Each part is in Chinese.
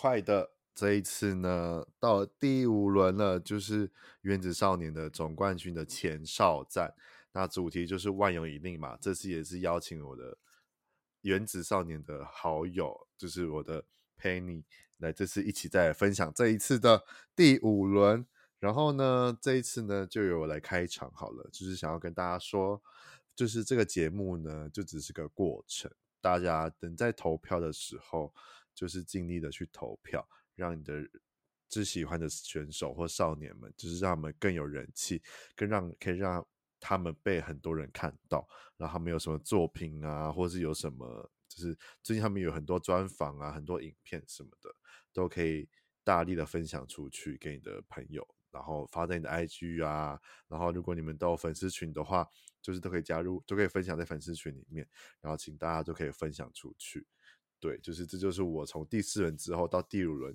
快的这一次呢，到第五轮了，就是《原子少年》的总冠军的前哨战。那主题就是万有引力嘛。这次也是邀请我的《原子少年》的好友，就是我的 Penny 来这次一起再分享这一次的第五轮。然后呢，这一次呢，就由我来开场好了，就是想要跟大家说，就是这个节目呢，就只是个过程，大家等在投票的时候。就是尽力的去投票，让你的最喜欢的选手或少年们，就是让他们更有人气，更让可以让他们被很多人看到。然后他们有什么作品啊，或是有什么，就是最近他们有很多专访啊，很多影片什么的，都可以大力的分享出去给你的朋友，然后发在你的 IG 啊。然后如果你们都有粉丝群的话，就是都可以加入，都可以分享在粉丝群里面，然后请大家都可以分享出去。对，就是这就是我从第四轮之后到第五轮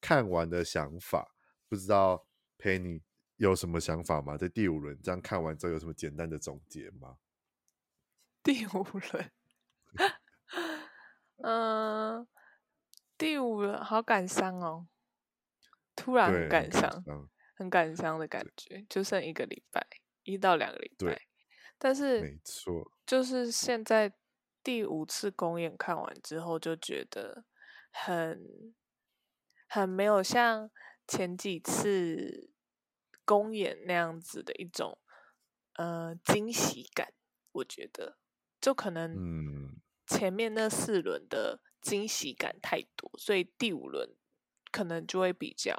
看完的想法，不知道 Penny 有什么想法吗？在第五轮这样看完之后有什么简单的总结吗？第五轮，嗯、呃，第五轮好感伤哦，突然很感伤，很感伤，很感伤的感觉，就剩一个礼拜，一到两个礼拜，但是没错，就是现在。第五次公演看完之后，就觉得很很没有像前几次公演那样子的一种呃惊喜感。我觉得，就可能前面那四轮的惊喜感太多，所以第五轮可能就会比较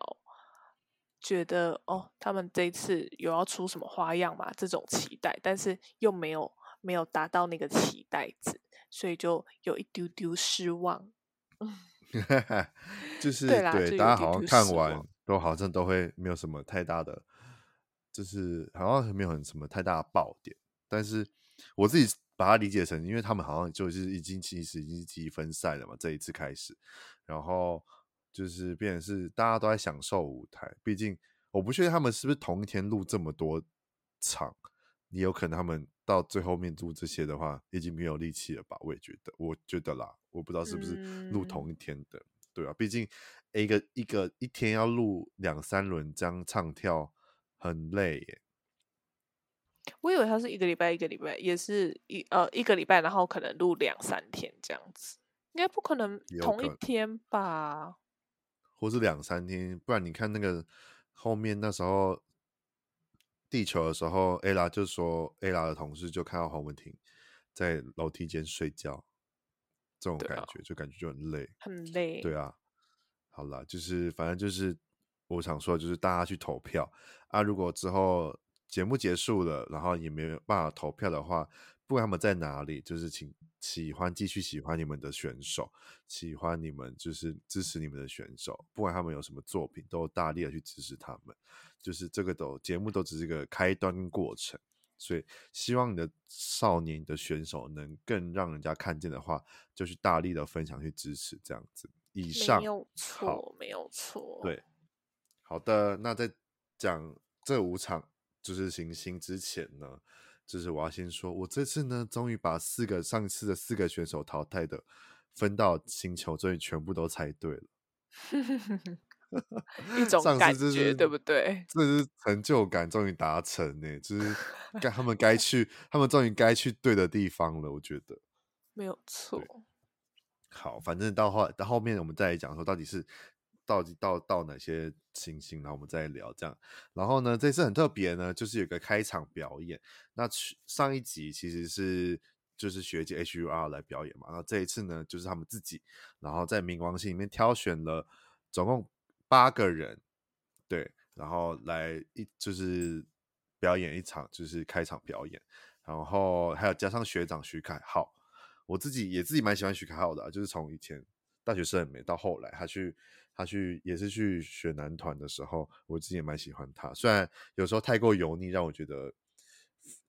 觉得哦，他们这一次有要出什么花样嘛？这种期待，但是又没有没有达到那个期待值。所以就有一丢丢失望，就是对，对大家好像看完都好像都会没有什么太大的，就是好像没有很什么太大的爆点。但是我自己把它理解成，因为他们好像就是已经其实已经积分赛了嘛，这一次开始，然后就是变成是大家都在享受舞台。毕竟我不确定他们是不是同一天录这么多场，也有可能他们。到最后面录这些的话，已经没有力气了吧？我也觉得，我觉得啦，我不知道是不是录同一天的，嗯、对啊，毕竟一个一个一天要录两三轮这样唱跳，很累耶。我以为他是一个礼拜一个礼拜，也是一呃一个礼拜，然后可能录两三天这样子，应该不可能同一天吧？或是两三天，不然你看那个后面那时候。地球的时候，ella 就说，ella 的同事就看到黄文婷在楼梯间睡觉，这种感觉、啊、就感觉就很累，很累。对啊，好啦，就是反正就是我想说，就是大家去投票啊。如果之后节目结束了，然后也没有办法投票的话，不管他们在哪里，就是请喜欢继续喜欢你们的选手，喜欢你们就是支持你们的选手，不管他们有什么作品，都大力的去支持他们。就是这个都节目都只是一个开端跟过程，所以希望你的少年的选手能更让人家看见的话，就去大力的分享去支持这样子。以上没有错，没有错。对，好的。那在讲这五场就是行星之前呢，就是我要先说，我这次呢终于把四个上次的四个选手淘汰的分到星球，终于全部都猜对了。一 种感觉，就是、对不对？这是成就感终于达成呢，就是该他们该去，他们终于该去对的地方了。我觉得没有错。好，反正到后到后面我们再来讲说，到底是到底到到哪些情形，然后我们再聊这样。然后呢，这次很特别呢，就是有个开场表演。那上一集其实是就是学姐 HUR 来表演嘛，然后这一次呢，就是他们自己，然后在冥王星里面挑选了总共。八个人，对，然后来一就是表演一场，就是开场表演，然后还有加上学长徐凯浩，我自己也自己蛮喜欢徐凯浩的、就是从以前大学生很美到后来他去他去也是去选男团的时候，我自己也蛮喜欢他。虽然有时候太过油腻，让我觉得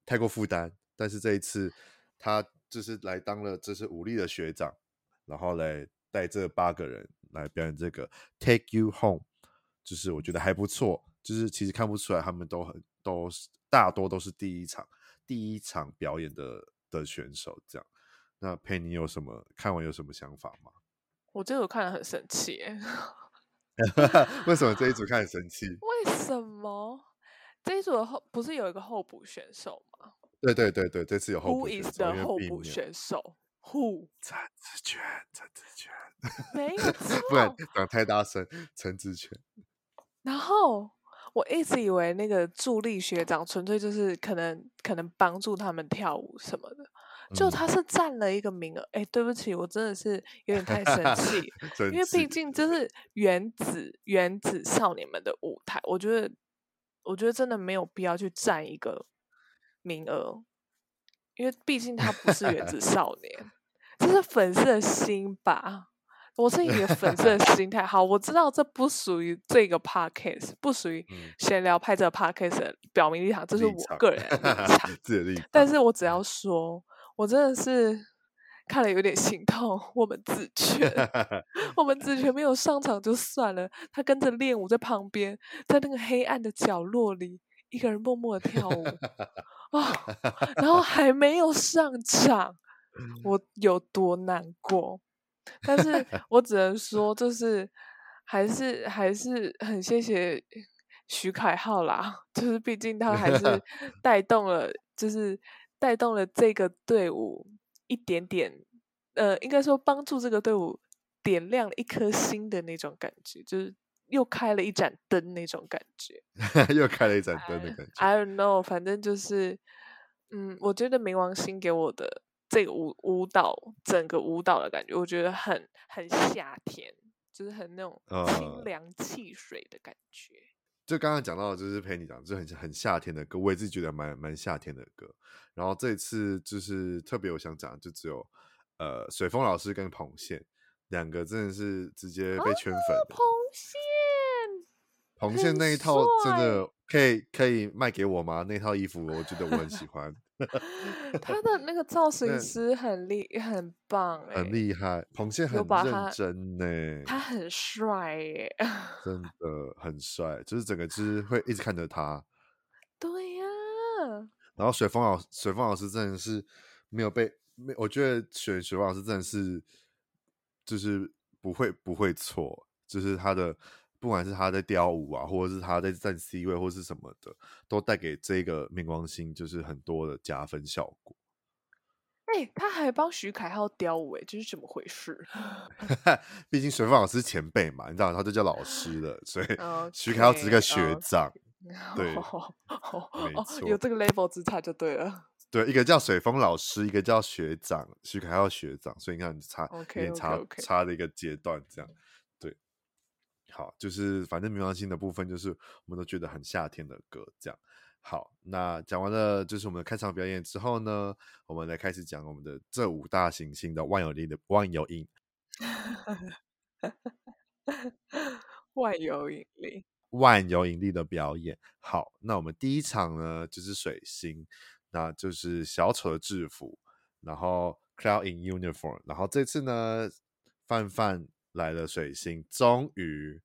太过负担，但是这一次他就是来当了这是武力的学长，然后来带这八个人来表演这个 Take You Home，就是我觉得还不错。就是其实看不出来他们都很都是大多都是第一场第一场表演的的选手这样。那佩妮有什么看完有什么想法吗？我这组看了很生气，为什么这一组看很生气？为什么这一组的后不是有一个候补选手吗？对对对对，这次有候补选手。Who is the 候补选手？Who？陈志权，陈志权，没有错，不然讲太大声，陈志权。然后我一直以为那个助力学长纯粹就是可能可能帮助他们跳舞什么的。就他是占了一个名额，哎、嗯，对不起，我真的是有点太生气，因为毕竟这是原子原子少年们的舞台，我觉得，我觉得真的没有必要去占一个名额，因为毕竟他不是原子 少年，这是粉丝的心吧？我是以为粉丝的 心态好，我知道这不属于这个 podcast，不属于闲聊派这个 podcast 的表明立场，这是我个人的立场，但是我只要说。我真的是看了有点心痛。我们子权，我们子权没有上场就算了，他跟着练舞在旁边，在那个黑暗的角落里，一个人默默的跳舞啊，然后还没有上场，我有多难过？但是 我只能说，就是还是还是很谢谢徐凯浩啦，就是毕竟他还是带动了，就是。带动了这个队伍一点点，呃，应该说帮助这个队伍点亮了一颗心的那种感觉，就是又开了一盏灯那种感觉，又开了一盏灯的感觉。I, I don't know，反正就是，嗯，我觉得冥王星给我的这个舞舞蹈，整个舞蹈的感觉，我觉得很很夏天，就是很那种清凉汽水的感觉。呃就刚刚讲到的，就是陪你讲，就很很夏天的歌，我也自己觉得蛮蛮夏天的歌。然后这一次就是特别我想讲，就只有呃水风老师跟彭宪两个真的是直接被圈粉的。彭宪，彭宪那一套真的可以可以卖给我吗？那套衣服我觉得我很喜欢。他的那个造型师很厉，很棒，很厉害。彭宪很认真呢，他很帅耶，真 的很帅，就是整个就是会一直看着他。对呀。然后水风老水风老师真的是没有被没，我觉得选水风老师真的是就是不会不会错，就是他的。不管是他在雕舞啊，或者是他在站 C 位，或是什么的，都带给这个冥王星就是很多的加分效果。哎、欸，他还帮徐凯浩雕舞，哎，这是怎么回事？毕竟水风老师前辈嘛，你知道，他就叫老师了，所以徐凯浩只是个学长。Okay, 对，有这个 level 之差就对了。对，一个叫水风老师，一个叫学长，徐凯浩学长，所以你看，差有点差.差的一个阶段，这样。好，就是反正冥王星的部分，就是我们都觉得很夏天的歌，这样。好，那讲完了就是我们的开场表演之后呢，我们来开始讲我们的这五大行星的万有引力的万有引，万有引力，万有引力的表演。好，那我们第一场呢就是水星，那就是小丑的制服，然后 Cloud in Uniform，然后这次呢范范。来了水星，终于，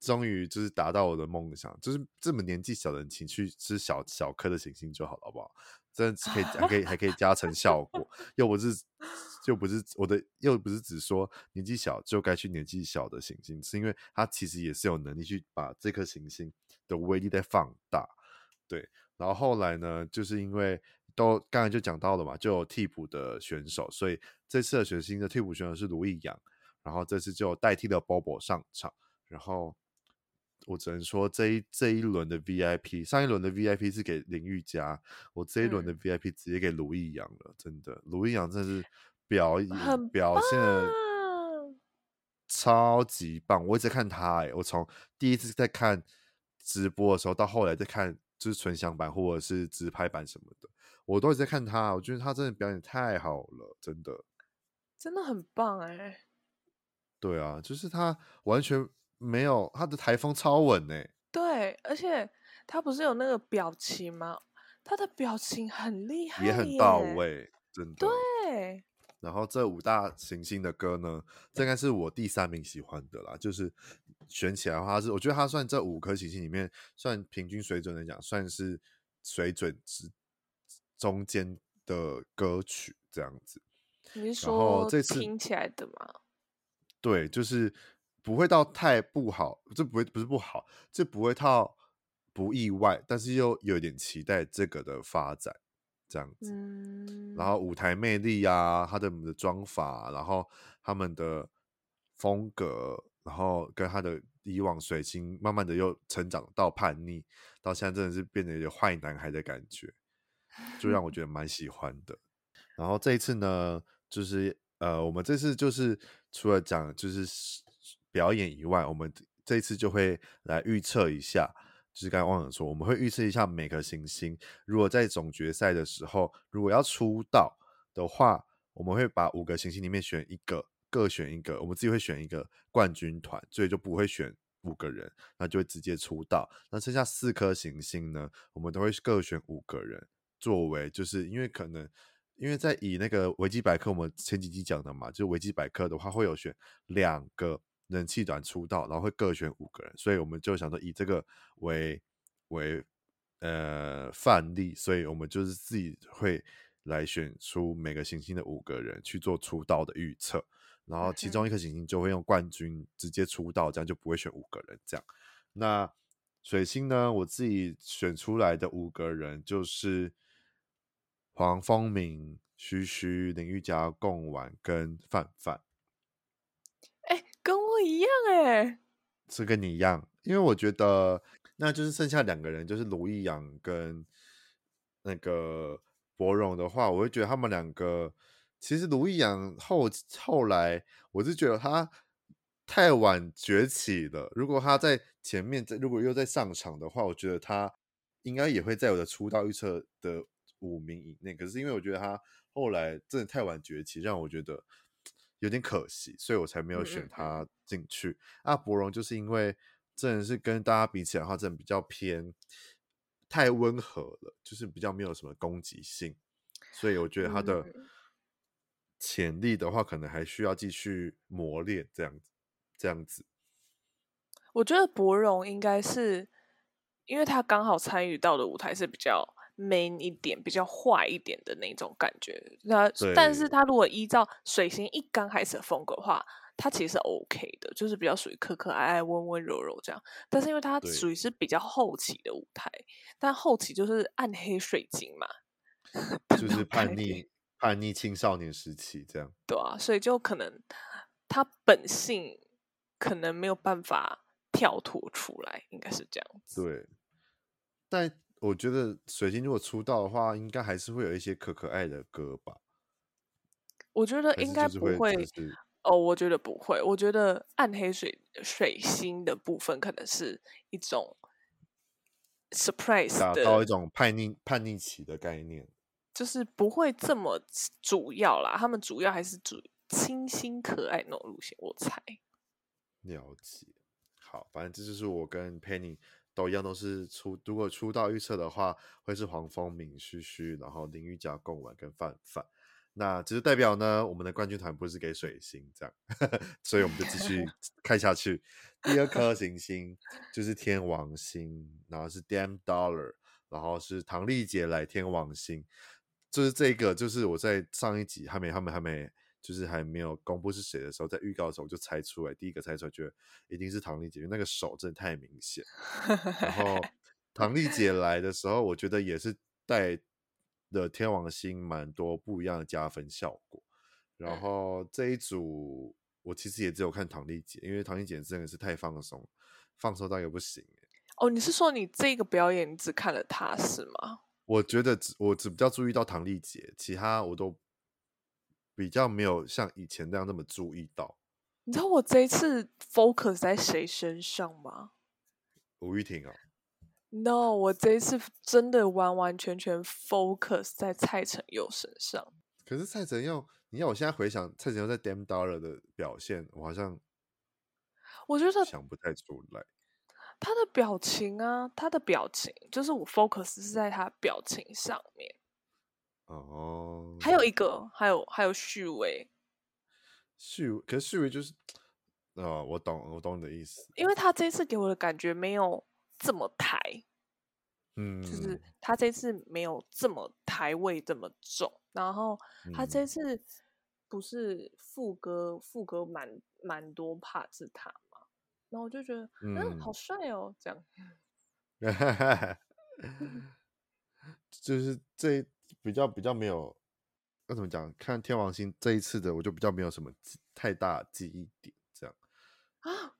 终于就是达到我的梦想，就是这么年纪小的人，请去吃小小颗的行星就好了，好不好？真的可以，还可以，还可以加成效果，又不是，又不是我的，又不是只说年纪小就该去年纪小的行星，是因为它其实也是有能力去把这颗行星的威力再放大，对。然后后来呢，就是因为都刚才就讲到了嘛，就有替补的选手，所以这次的水星的替补选手是卢易阳。然后这次就代替了 Bobo 上场，然后我只能说这一这一轮的 VIP，上一轮的 VIP 是给林玉佳，我这一轮的 VIP 直接给卢易阳了，真的，卢易阳真的是表演表现的超级棒，我一直看他哎，我从第一次在看直播的时候到后来在看就是纯享版或者是直拍版什么的，我都一直在看他，我觉得他真的表演太好了，真的。真的很棒哎、欸。对啊，就是他完全没有他的台风超稳呢、欸。对，而且他不是有那个表情吗？他的表情很厉害，也很到位，真的。对。然后这五大行星的歌呢，这应该是我第三名喜欢的啦。就是选起来的话，是我觉得它算这五颗行星里面算平均水准来讲，算是水准之中间的歌曲这样子。你是说这次听起来的吗？对，就是不会到太不好，这不会不是不好，这不会到不意外，但是又有点期待这个的发展。这样子，嗯、然后舞台魅力啊，他的的妆发，然后他们的风格，然后跟他的以往水星慢慢的又成长到叛逆，到现在真的是变得有坏男孩的感觉，就让我觉 得蛮喜欢的。然后这一次呢，就是呃，我们这次就是除了讲就是表演以外，我们这次就会来预测一下。就是刚才忘了说，我们会预测一下每颗行星，如果在总决赛的时候，如果要出道的话，我们会把五个行星里面选一个，各选一个，我们自己会选一个冠军团，所以就不会选五个人，那就会直接出道。那剩下四颗行星呢，我们都会各选五个人，作为就是因为可能因为在以那个维基百科，我们前几集讲的嘛，就维基百科的话会有选两个。人气团出道，然后会各选五个人，所以我们就想说以这个为为呃范例，所以我们就是自己会来选出每个行星的五个人去做出道的预测，然后其中一颗行星就会用冠军直接出道，这样就不会选五个人这样。那水星呢，我自己选出来的五个人就是黄风鸣、徐徐、林玉佳、贡丸跟范范。哎跟我一样哎、欸，是跟你一样，因为我觉得那就是剩下两个人，就是卢易阳跟那个柏荣的话，我会觉得他们两个其实卢易阳后后来，我是觉得他太晚崛起了。如果他在前面，如果又在上场的话，我觉得他应该也会在我的出道预测的五名以内。可是因为我觉得他后来真的太晚崛起，让我觉得。有点可惜，所以我才没有选他进去。嗯嗯嗯。啊，柏荣就是因为真的是跟大家比起来的话，真的比较偏太温和了，就是比较没有什么攻击性，所以我觉得他的潜力的话，可能还需要继续磨练，这样子，这样子。我觉得博荣应该是因为他刚好参与到的舞台是比较。Man 一点，比较坏一点的那种感觉。那但是他如果依照水星一刚开始的风格的话，他其实是 OK 的，就是比较属于可可爱爱、温温柔柔这样。但是因为他属于是比较后期的舞台，但后期就是暗黑水晶嘛，就是叛逆叛逆青少年时期这样。对啊，所以就可能他本性可能没有办法跳脱出来，应该是这样子。对，但。我觉得水星如果出道的话，应该还是会有一些可可爱的歌吧。我觉得应该不会，会哦，我觉得不会。我觉得暗黑水水星的部分可能是一种 surprise 的，达到一种叛逆叛逆期的概念，就是不会这么主要啦。他们主要还是主清新可爱那种路线，我猜。了解。好，反正这就是我跟 Penny。都一样，都是出。如果出道预测的话，会是黄蜂鸣、须须，然后林玉嘉、贡丸跟范范。那只是代表呢，我们的冠军团不是给水星这样，所以我们就继续 看下去。第二颗行星就是天王星，然后是 Damn Dollar，然后是唐丽姐来天王星，就是这个，就是我在上一集还没，还没还没。就是还没有公布是谁的时候，在预告的时候我就猜出来，第一个猜出来，觉得一定是唐丽姐，因为那个手真的太明显。然后唐丽姐来的时候，我觉得也是带的天王星蛮多不一样的加分效果。然后这一组我其实也只有看唐丽姐，因为唐丽姐真的是太放松，放松到也不行。哦，你是说你这个表演你只看了她是吗？我觉得只我只比较注意到唐丽姐，其他我都。比较没有像以前那样那么注意到。你知道我这一次 focus 在谁身上吗？吴玉婷啊？No，我这一次真的完完全全 focus 在蔡成佑身上。可是蔡成佑，你要我现在回想蔡成佑在 Damn Dollar 的表现，我好像我觉得想不太出来。他的表情啊，他的表情，就是我 focus 是在他表情上面。哦，还有一个，还有还有序尾，序可是序尾就是，哦，我懂，我懂你的意思。因为他这次给我的感觉没有这么台，嗯，就是他这次没有这么台味这么重，然后他这次不是副歌，副歌蛮蛮多是他嘛，然后我就觉得，嗯，嗯。好帅哦，这样，就是这。比较比较没有，那怎么讲？看天王星这一次的，我就比较没有什么太大记忆点，这样啊。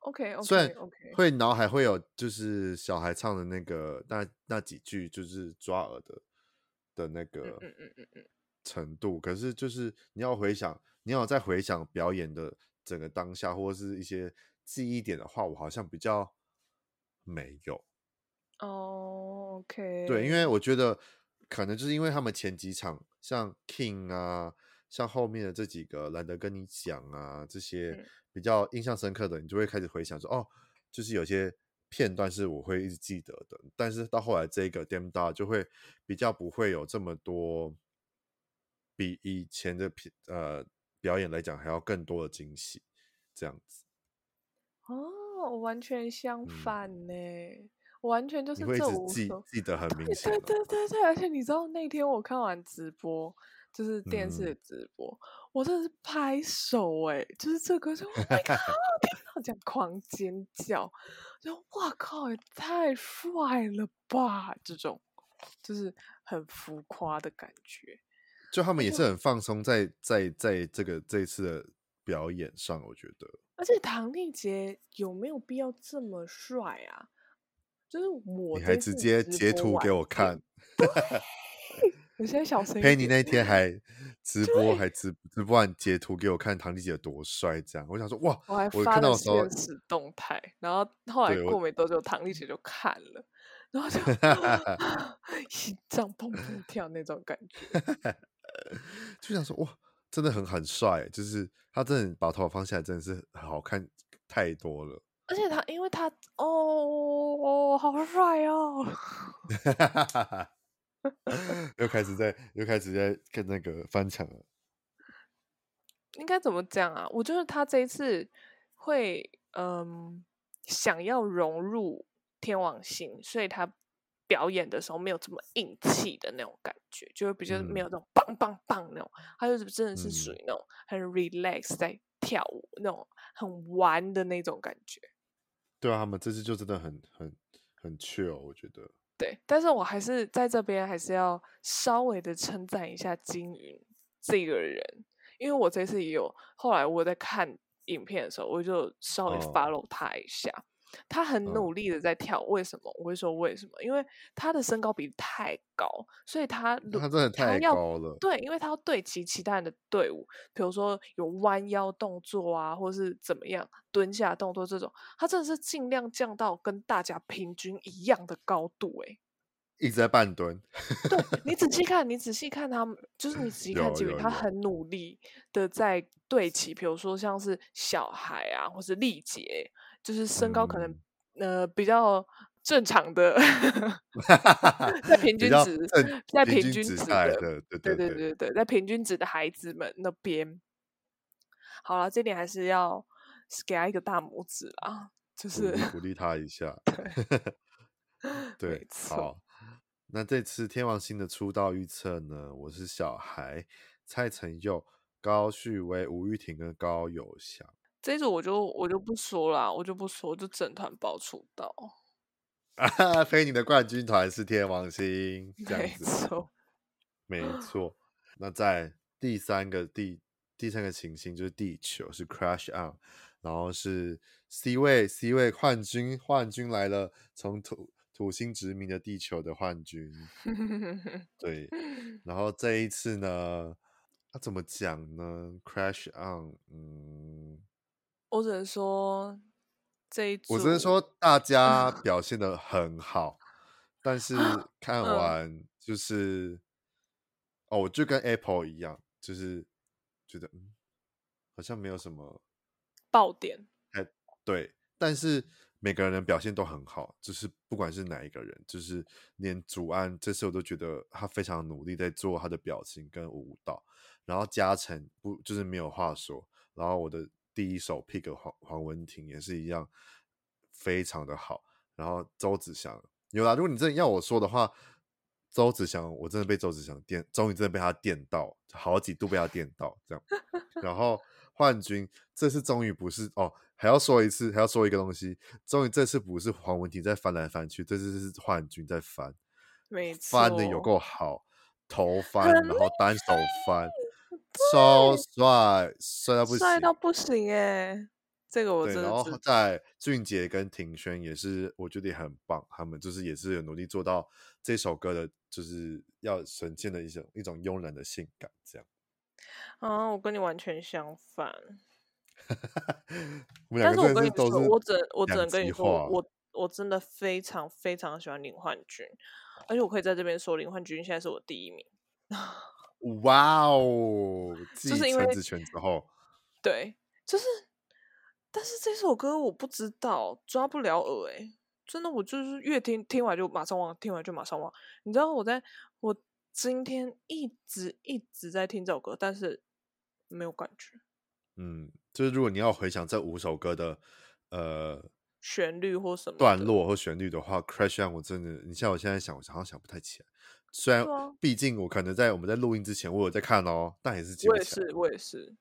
OK OK，虽然会脑海会有，就是小孩唱的那个那那几句，就是抓耳的的那个程度。可是就是你要回想，你要再回想表演的整个当下，或者是一些记忆点的话，我好像比较没有。哦，OK，对，因为我觉得。可能就是因为他们前几场像 King 啊，像后面的这几个懒得跟你讲啊，这些比较印象深刻的，你就会开始回想说，哦，就是有些片段是我会一直记得的。但是到后来这个 Damn Doll 就会比较不会有这么多，比以前的片呃表演来讲还要更多的惊喜，这样子。哦，完全相反呢。嗯完全就是这种记记得很明显，对对对对，而且你知道那天我看完直播，就是电视的直播，嗯、我真的是拍手哎，就是这个就 Oh my God，听到这样狂尖叫，就哇靠，也太帅了吧！这种就是很浮夸的感觉，就他们也是很放松在，在在在这个这一次的表演上，我觉得。而且唐丽杰有没有必要这么帅啊？就是我，你还直接截图给我看。我现在小声。陪你那天还直播，还直直播完截图给我看，唐丽姐多帅，这样我想说哇，我还发了限时动态，然后后来过没多久，唐丽姐就看了，然后就 心脏砰砰跳那种感觉，就想说哇，真的很很帅，就是他真的把头发放下来，真的是好看太多了。而且他，因为他哦哦，好帅哦！又开始在又开始在跟那个翻墙了。应该怎么讲啊？我觉得他这一次会嗯想要融入天王星，所以他表演的时候没有这么硬气的那种感觉，就会比较没有那种棒棒棒那种，他就是真的是属于那种很 relax 在跳舞那种很玩的那种感觉。对啊，他们这次就真的很很很 chill，我觉得。对，但是我还是在这边还是要稍微的称赞一下金云这个人，因为我这次也有，后来我在看影片的时候，我就稍微 follow 他一下。哦他很努力的在跳，为什么？我会说为什么？因为他的身高比太高，所以他他真的太高了。对，因为他要对齐其他人的队伍，比如说有弯腰动作啊，或是怎么样蹲下动作这种，他真的是尽量降到跟大家平均一样的高度，欸，哎，一直在半蹲。对，你仔细 看，你仔细看他们，就是你仔细看，基本他很努力的在对齐，比如说像是小孩啊，或是丽姐。就是身高可能、嗯、呃比较正常的，在 平均值，在平均值的，对对对对对，在平均值的孩子们那边，好了，这点还是要给他一个大拇指啊，就是鼓励他一下。对，对好，那这次天王星的出道预测呢？我是小孩，蔡成佑、高旭威、吴玉婷跟高友翔。这一组我就我就不说了，我就不说，就整团爆出道。啊，非你的冠军团是天王星，这样子。没错，没 错。那在第三个第第三个行星就是地球，是 Crash On，然后是 C 位 C 位幻军，幻军来了，从土土星殖民的地球的幻军。对，然后这一次呢，他、啊、怎么讲呢？Crash On，嗯。我只能说这一组，我只能说大家 表现的很好，但是 看完就是哦，我就跟 Apple 一样，就是觉得嗯，好像没有什么爆点。哎，对，但是每个人的表现都很好，就是不管是哪一个人，就是连祖安这次我都觉得他非常努力在做他的表情跟舞蹈，然后嘉诚不就是没有话说，然后我的第一首 pick 黄黄文婷也是一样，非常的好，然后周子祥有啦，如果你真的要我说的话。周子祥，我真的被周子祥电，终于真的被他电到，好几度被他电到这样。然后幻君，这次终于不是哦，还要说一次，还要说一个东西，终于这次不是黄文婷在翻来翻去，这次是幻君在翻，翻的有够好，头翻，然后单手翻，超帅，帅到不行，帅到不行哎。这个我真的对，然后在俊杰跟庭轩也是，我觉得也很棒。他们就是也是有努力做到这首歌的，就是要呈现的一种一种慵懒的性感，这样。啊，我跟你完全相反。但是我跟你说，我只我只能跟你说，我我真的非常非常喜欢林焕君，而且我可以在这边说，林焕君现在是我第一名。哇哦！就是因为权之后，对，就是。但是这首歌我不知道，抓不了耳哎，真的，我就是越听听完就马上忘，听完就马上忘。你知道我在我今天一直一直在听这首歌，但是没有感觉。嗯，就是如果你要回想这五首歌的呃旋律或什么段落或旋律的话，Crash 我真的，你像我现在想，我好像想不太起来。虽然毕竟我可能在我们在录音之前我有在看哦，但也是记不起来。我也是，我也是，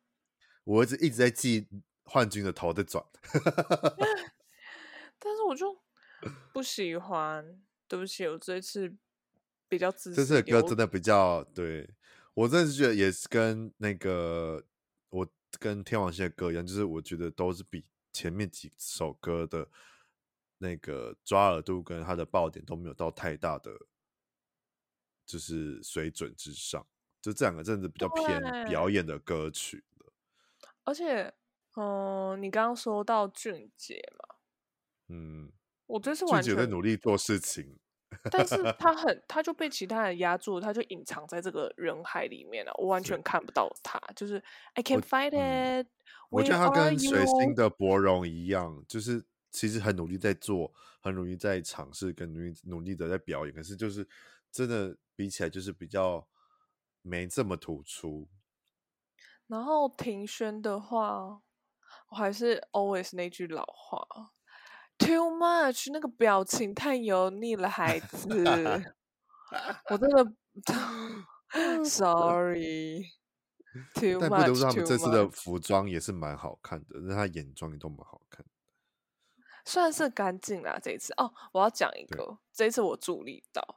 我一直一直在记。幻君的头在转，但是我就不喜欢。对不起，我这次比较自私。这次的歌真的比较对我，真的是觉得也是跟那个我跟天王星的歌一样，就是我觉得都是比前面几首歌的那个抓耳度跟它的爆点都没有到太大的，就是水准之上。就这两个真的比较偏表演的歌曲，而且。嗯，你刚刚说到俊杰嘛，嗯，我这是完全俊杰在努力做事情，但是他 很，他就被其他人压住，他就隐藏在这个人海里面了，我完全看不到他，就是 I can't fight it。我觉得他跟水星的柏荣一样，就是其实很努力在做，很努力在尝试，跟努力努力的在表演，可是就是真的比起来，就是比较没这么突出。然后庭轩的话。我还是 always 那句老话，too much 那个表情太油腻了，孩子，我真的，sorry，too much。但不得不说，他们这次的服装也是蛮好看的，那他眼妆也都蛮好看的，算是干净啦。这一次哦，我要讲一个，这一次我注意到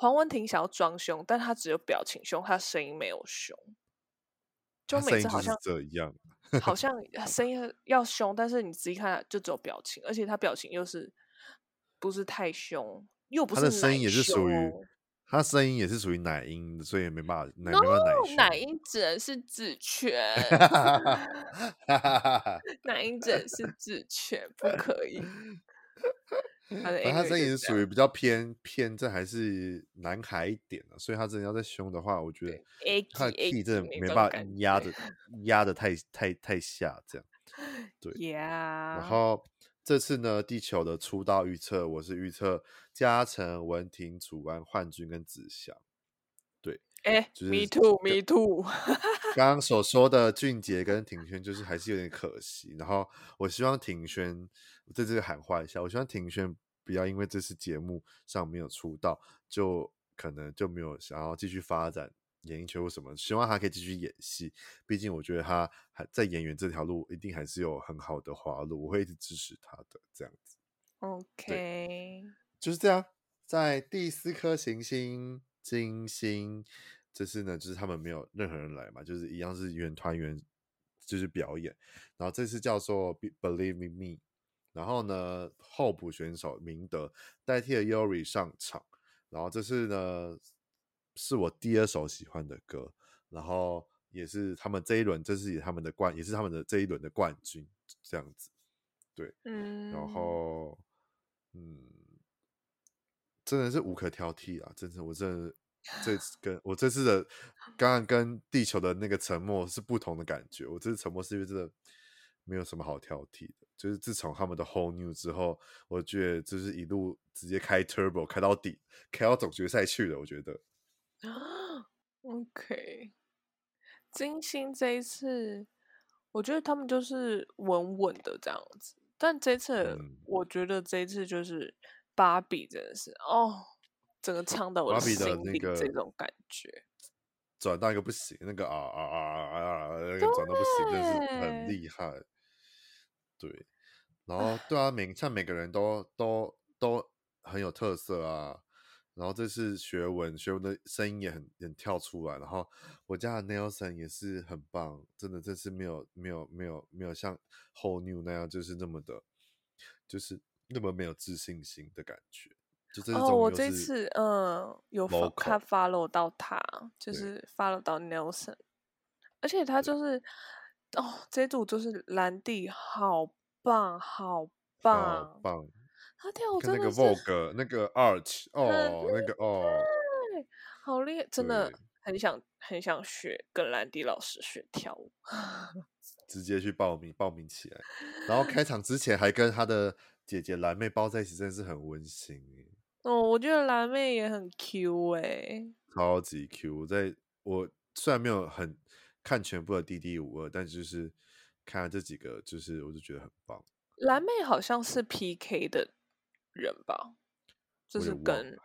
黄文婷想要装凶，但她只有表情凶，她声音没有凶，就每次好像这样。好 像声音要凶，但是你仔细看就只有表情，而且他表情又是不是太凶，又不是。他的声音也是属于，他声音也是属于奶音，所以没办法，奶没办法奶，奶音只能是子权，奶音只能是子权，不可以。他的他声音是属于比较偏偏，这还是男孩一点的，所以他真的要再凶的话，我觉得他的 key 真的没办法压的压的太太太下这样。对，Yeah. 然后这次呢，地球的出道预测，我是预测嘉诚、文婷、楚安、幻君跟子祥。对，哎、欸就是，Me too，Me too。刚刚所说的俊杰跟庭轩，就是还是有点可惜。然后我希望庭轩。在这里喊话一下，我希望庭轩不要因为这次节目上没有出道，就可能就没有想要继续发展演艺圈或什么。希望他可以继续演戏，毕竟我觉得他还在演员这条路一定还是有很好的花路，我会一直支持他的这样子。OK，就是这样。在第四颗行星金星，这次呢就是他们没有任何人来嘛，就是一样是原团员就是表演，然后这次叫做 Believe in Me。然后呢，候补选手明德代替了 Yuri 上场。然后这是呢，是我第二首喜欢的歌，然后也是他们这一轮，这是也他们的冠，也是他们的这一轮的冠军，这样子。对，嗯，然后，嗯，真的是无可挑剔啊！真的，我真的这次跟我这次的刚刚跟地球的那个沉默是不同的感觉。我这次沉默是因为真的没有什么好挑剔的，就是自从他们的 whole new 之后，我觉得就是一路直接开 turbo 开到底，开到总决赛去了。我觉得，OK，金星这一次，我觉得他们就是稳稳的这样子。但这次，嗯、我觉得这一次就是芭比真的是哦，整个唱到我的心里这种感觉，转到一个不行，那个啊啊啊啊啊，那个转到不行，真是很厉害。对，然后对啊，每像每个人都都都很有特色啊。然后这次学文，学文的声音也很很跳出来。然后我家的 Nelson 也是很棒，真的这次没有没有没有没有像 Whole New 那样，就是那么的，就是那么没有自信心的感觉。就这哦，我这次嗯有 follow 到他，就是 follow 到 Nelson，而且他就是哦这组就是兰迪好棒好棒好棒。他跳舞真的那个 Vogue 那个 Arch 哦，那个哦，好厉害，真的很想很想学跟兰迪老师学跳舞，直接去报名报名起来，然后开场之前还跟他的姐姐蓝妹抱在一起，真的是很温馨哦，我觉得蓝妹也很 Q 哎，超级 Q。在我虽然没有很看全部的 D D 五二但就是看了这几个，就是我就觉得很棒。蓝妹好像是 PK 的。人吧，就是跟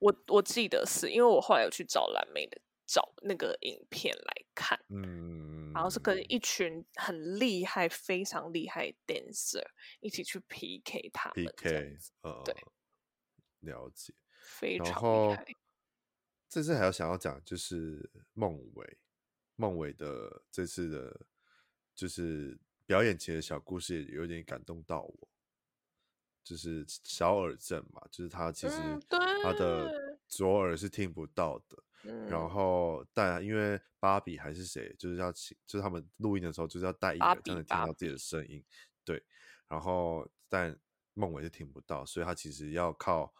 我我，我记得是因为我后来有去找蓝妹的找那个影片来看，嗯，然后是跟一群很厉害、非常厉害的 dancer 一起去 PK 他们，PK，呃，对，了解，非常厉害。这次还有想要讲就是孟伟，孟伟的这次的，就是表演前的小故事也有点感动到我。就是小耳症嘛，就是他其实他的左耳是听不到的。嗯、然后但因为芭比还是谁，就是要请，就是他们录音的时候就是要戴一个，才能听到自己的声音。对，然后但孟伟是听不到，所以他其实要靠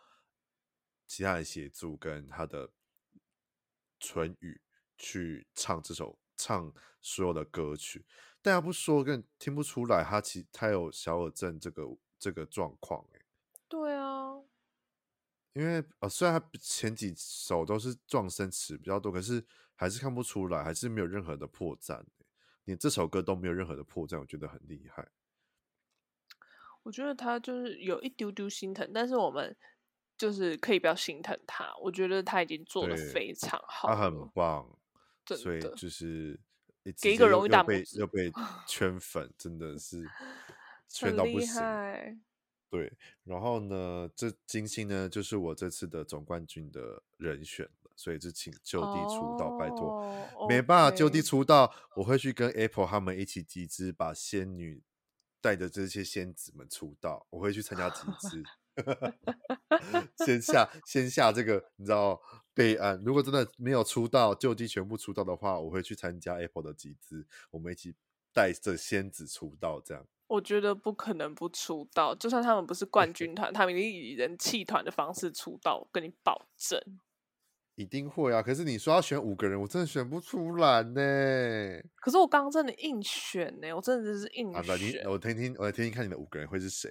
其他人协助跟他的唇语去唱这首唱所有的歌曲。但他不说，更听不出来他其他有小耳症这个。这个状况哎，对啊，因为呃，虽然他前几首都是撞声词比较多，可是还是看不出来，还是没有任何的破绽。你这首歌都没有任何的破绽，我觉得很厉害。我觉得他就是有一丢丢心疼，但是我们就是可以不要心疼他。我觉得他已经做的非常好，他很棒，的所以就是给一个荣誉大被又被 圈粉，真的是。圈到不行，对，然后呢，这金星呢，就是我这次的总冠军的人选了，所以就请就地出道，oh, 拜托，没办法就地出道.我会去跟 Apple 他们一起集资，把仙女带着这些仙子们出道，我会去参加集资，先下先下这个你知道备案，如果真的没有出道，就地全部出道的话，我会去参加 Apple 的集资，我们一起带着仙子出道，这样。我觉得不可能不出道，就算他们不是冠军团，他们一定以人气团的方式出道，我跟你保证，一定会啊！可是你说要选五个人，我真的选不出来呢。可是我刚刚真的硬选呢，我真的就是硬选。啊、你我听听，我来听听看你的五个人会是谁？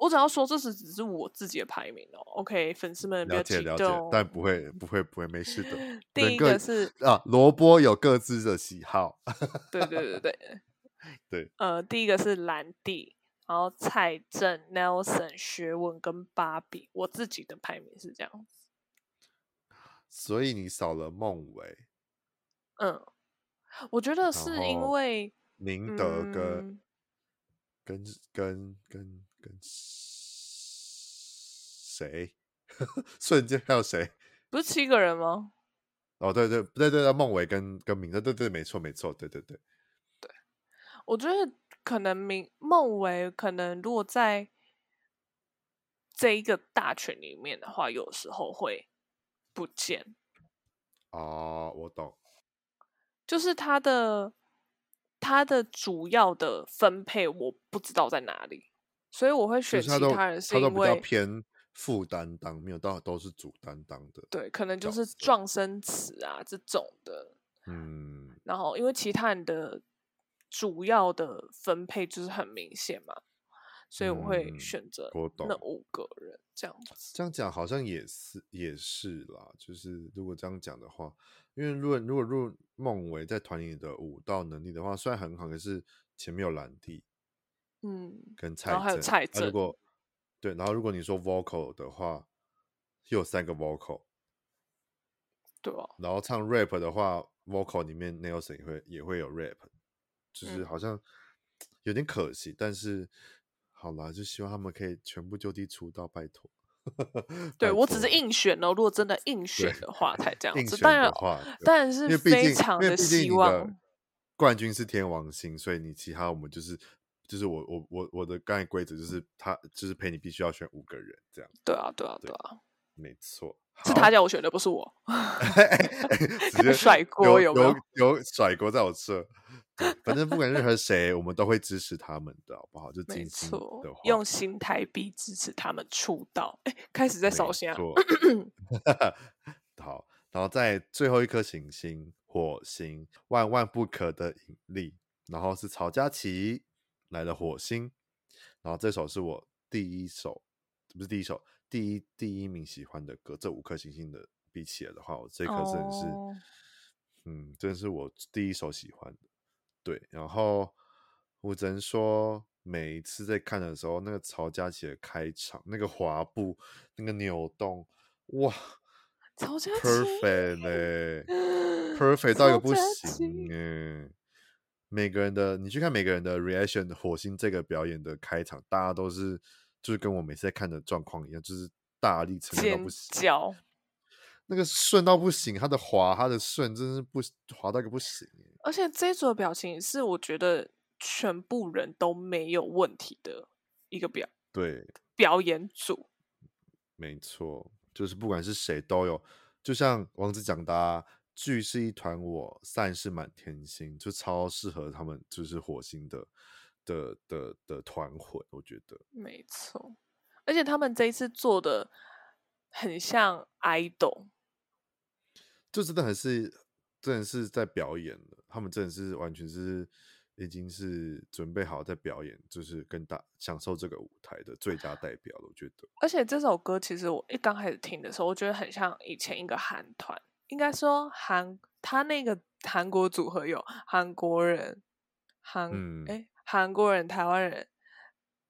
我只要说这是只是我自己的排名哦。OK，粉丝们了解了解，但不会不会不会没事的。第一个是啊，萝卜有各自的喜好。对对对对。对，呃，第一个是兰蒂，然后蔡正、Nelson、学文跟芭比，我自己的排名是这样子。所以你少了孟伟。嗯，我觉得是因为明德跟、嗯、跟跟跟跟谁？瞬间还有谁？不是七个人吗？哦，对对对对对，孟伟跟跟明哲，对对，没错没错，对对对对。我觉得可能明孟伟可能如果在这一个大群里面的话，有时候会不见。哦，我懂，就是他的他的主要的分配我不知道在哪里，所以我会选其他人，是因为他都比较偏副担当，没有到都是主担当的。对，可能就是撞声词啊这种的。嗯，然后因为其他人的主要的分配就是很明显嘛，所以我会选择那五个人这样子。这样讲好像也是也是啦，就是如果这样讲的话，因为如果如果入孟维在团里的舞蹈能力的话，虽然很好，可是前面有兰弟，嗯，跟蔡，然后还有蔡正，如果对，然后如果你说 vocal 的话，又有三个 vocal，对啊，然后唱 rap 的话，vocal 里面 Nelson 也会也会有 rap，就是好像有点可惜，嗯、但是好啦，就希望他们可以全部就地出道，拜托。对我只是硬选哦，如果真的硬选的话才这样子，当然当然是非常的希望。冠军是天王星，所以你其他我们就是。就是我我我我的刚才规则就是他就是陪你必须要选五个人这样。对啊对啊对啊，没错，是他叫我选的，不是我。直 接甩锅有有？有有甩锅在我这。反正不管任何谁，我们都会支持他们的，好不好？就真心的话，用新台币支持他们出道。哎，开始在烧香。好，然后在最后一颗行星火星，万万不可的引力，然后是曹佳琪。来了火星，然后这首是我第一首，不是第一首，第一第一名喜欢的歌。这五颗星星的比起来的话，我这颗真的是，oh. 嗯，真的是我第一首喜欢的。对，然后我只能说，每一次在看的时候，那个曹佳琪的开场，那个滑步，那个扭动，哇，曹佳琪，perfect 嘞，perfect 到一个不行哎。每个人的，你去看每个人的 reaction，火星这个表演的开场，大家都是就是跟我每次在看的状况一样，就是大力撑到不行，那个顺到不行，他的滑，他的顺，真是不滑到一个不行。而且这一组的表情是我觉得全部人都没有问题的一个表，对，表演组，没错，就是不管是谁都有，就像王子讲的啊。聚是一团我，散是满天星，就超适合他们，就是火星的的的的团魂，我觉得没错。而且他们这一次做的很像 idol，就真的很是，真的是在表演了。他们真的是完全是已经是准备好在表演，就是跟大享受这个舞台的最佳代表了。我觉得，而且这首歌其实我一刚开始听的时候，我觉得很像以前一个韩团。应该说韩，他那个韩国组合有韩国人、韩哎韩国人、台湾人、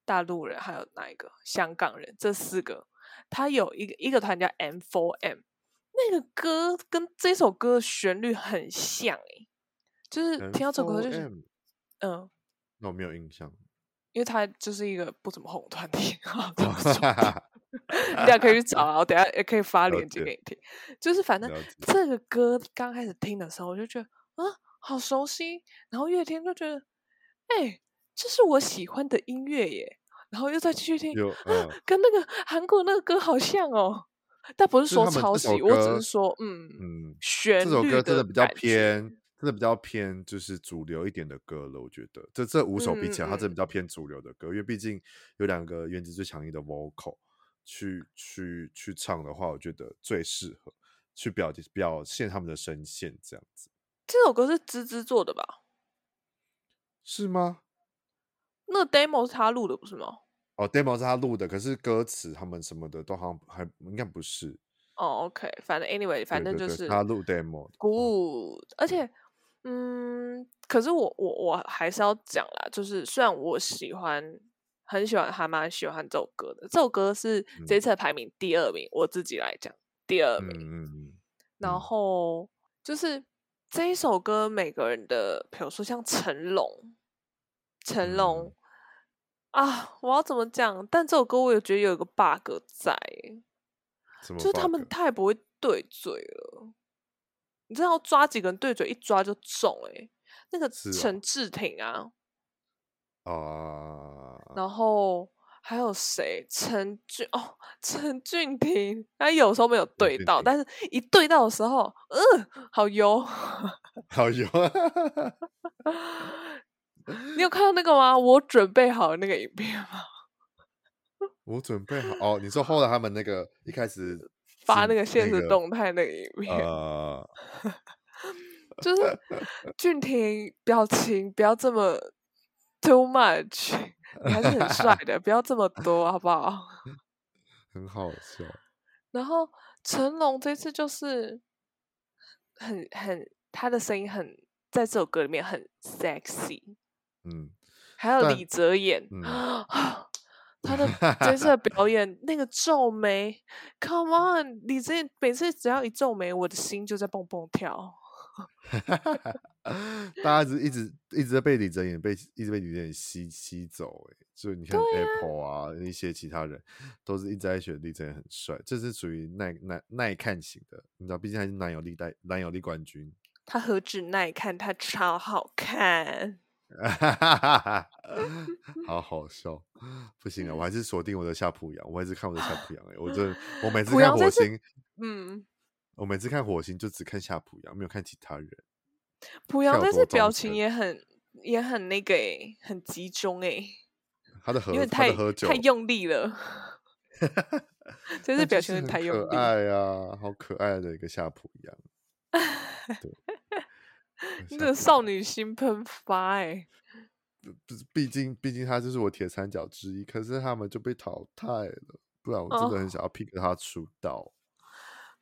大陆人，还有哪一个？香港人？这四个，他有一个一个团叫 M4M，那个歌跟这首歌的旋律很像哎，就是听到这首歌就是 M4M，嗯，那我没有印象。因为他就是一个不怎么红的团体，你等下可以去找啊，我等下也可以发链接给你听。就是反正这个歌刚开始听的时候，我就觉得啊，好熟悉，然后越听就觉得，哎、欸，这是我喜欢的音乐耶。然后又再继续听，啊，跟那个韩国那个歌好像哦，但不是说抄袭，我只是说，嗯嗯，旋律这首歌真的比较偏。真的比较偏就是主流一点的歌了，我觉得这这五首比起来，它真的比较偏主流的歌，嗯、因为毕竟有两个原值最强硬的 vocal 去去去唱的话，我觉得最适合去表表现他们的声线这样子。这首歌是芝芝做的吧？是吗？那 demo 是他录的不是吗？哦，demo 是他录的，可是歌词他们什么的都好像还应该不是。哦，OK，反正 anyway，反正就是他录 demo。Good，而且。嗯，可是我我我还是要讲啦，就是虽然我喜欢很喜欢，还蛮喜欢这首歌的。这首歌是这次排名第二名，嗯、我自己来讲第二名。嗯嗯、然后就是这一首歌，每个人的，比如说像成龙，成龙、嗯、啊，我要怎么讲？但这首歌我也觉得有一个 bug 在，就是他们太不会对嘴了。你知道抓几个人对嘴，一抓就中哎、欸，那个陈志廷啊，啊，啊然后还有谁？陈俊哦，陈俊廷，他有时候没有对到，但是一对到的时候，嗯、呃，好油，好油啊！你有看到那个吗？我准备好了那个影片吗？我准备好哦。你说后来他们那个一开始 发那个现实动态那个影片，呃，就是俊廷表情不要这么 too much，你还是很帅的，不要这么 多好不好？很好笑。然后成龙这次就是很很他的声音很在这首歌里面很 sexy，嗯。还有李泽言，嗯、他的这次的表演那个皱眉，Come on，李泽言每次只要一皱眉，我的心就在蹦蹦跳。大家一直一直在被李泽言被一直被李泽言吸吸走，哎，所以你看 Apple 啊，啊一些其他人都是一直在选李泽言很帅，这是属于耐耐耐看型的，你知道，毕竟还是男友力带男友力冠军，他何止耐看，他超好看。哈哈哈哈好好笑，不行啊！我还是锁定我的夏普阳，我还是看我的夏普阳。哎，我真 我每次看火星，嗯，我每次看火星就只看夏普阳，没有看其他人。普阳但是表情也很也很那个哎，很集中哎。他的喝，因为太喝酒太用力了，就是表情太用力。可爱啊，好可爱的一个夏普阳。对。你这个少女心喷发哎！不是，毕竟毕竟他就是我铁三角之一，可是他们就被淘汰了，不然我真的很想要 pick 他出道。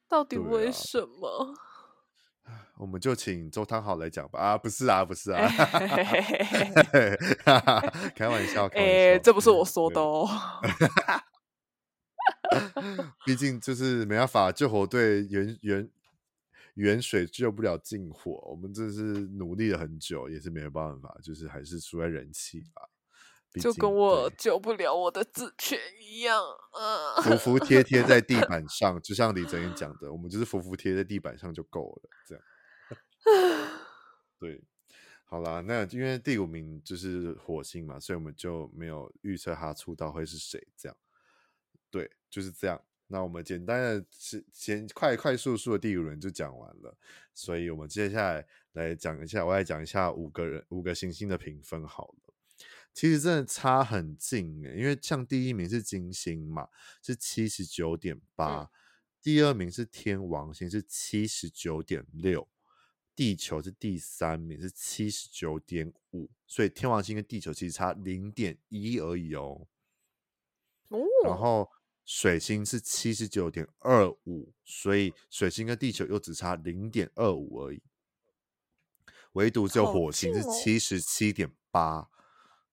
到底为什么？啊、我们就请周汤豪来讲吧。啊，不是啊，不是啊，开玩笑，哎、欸，这不是我说的哦。毕竟就是没办法，救火队远远。远水救不了近火，我们这是努力了很久，也是没有办法，就是还是输在人气吧。就跟我救不了我的子权一样，嗯，服服帖帖在地板上，就像李泽言讲的，我们就是服服帖帖在地板上就够了，这样。对，好啦，那因为第五名就是火星嘛，所以我们就没有预测他出道会是谁，这样。对，就是这样。那我们简单的是先快快速速的第五轮就讲完了，所以我们接下来来讲一下，我来讲一下五个人五个行星的评分好了。其实真的差很近诶，因为像第一名是金星嘛，是七十九点八，第二名是天王星是七十九点六，地球是第三名是七十九点五，所以天王星跟地球其实差零点一而已哦。哦，然后。水星是七十九点二五，所以水星跟地球又只差零点二五而已，唯独只有火星是七十七点八，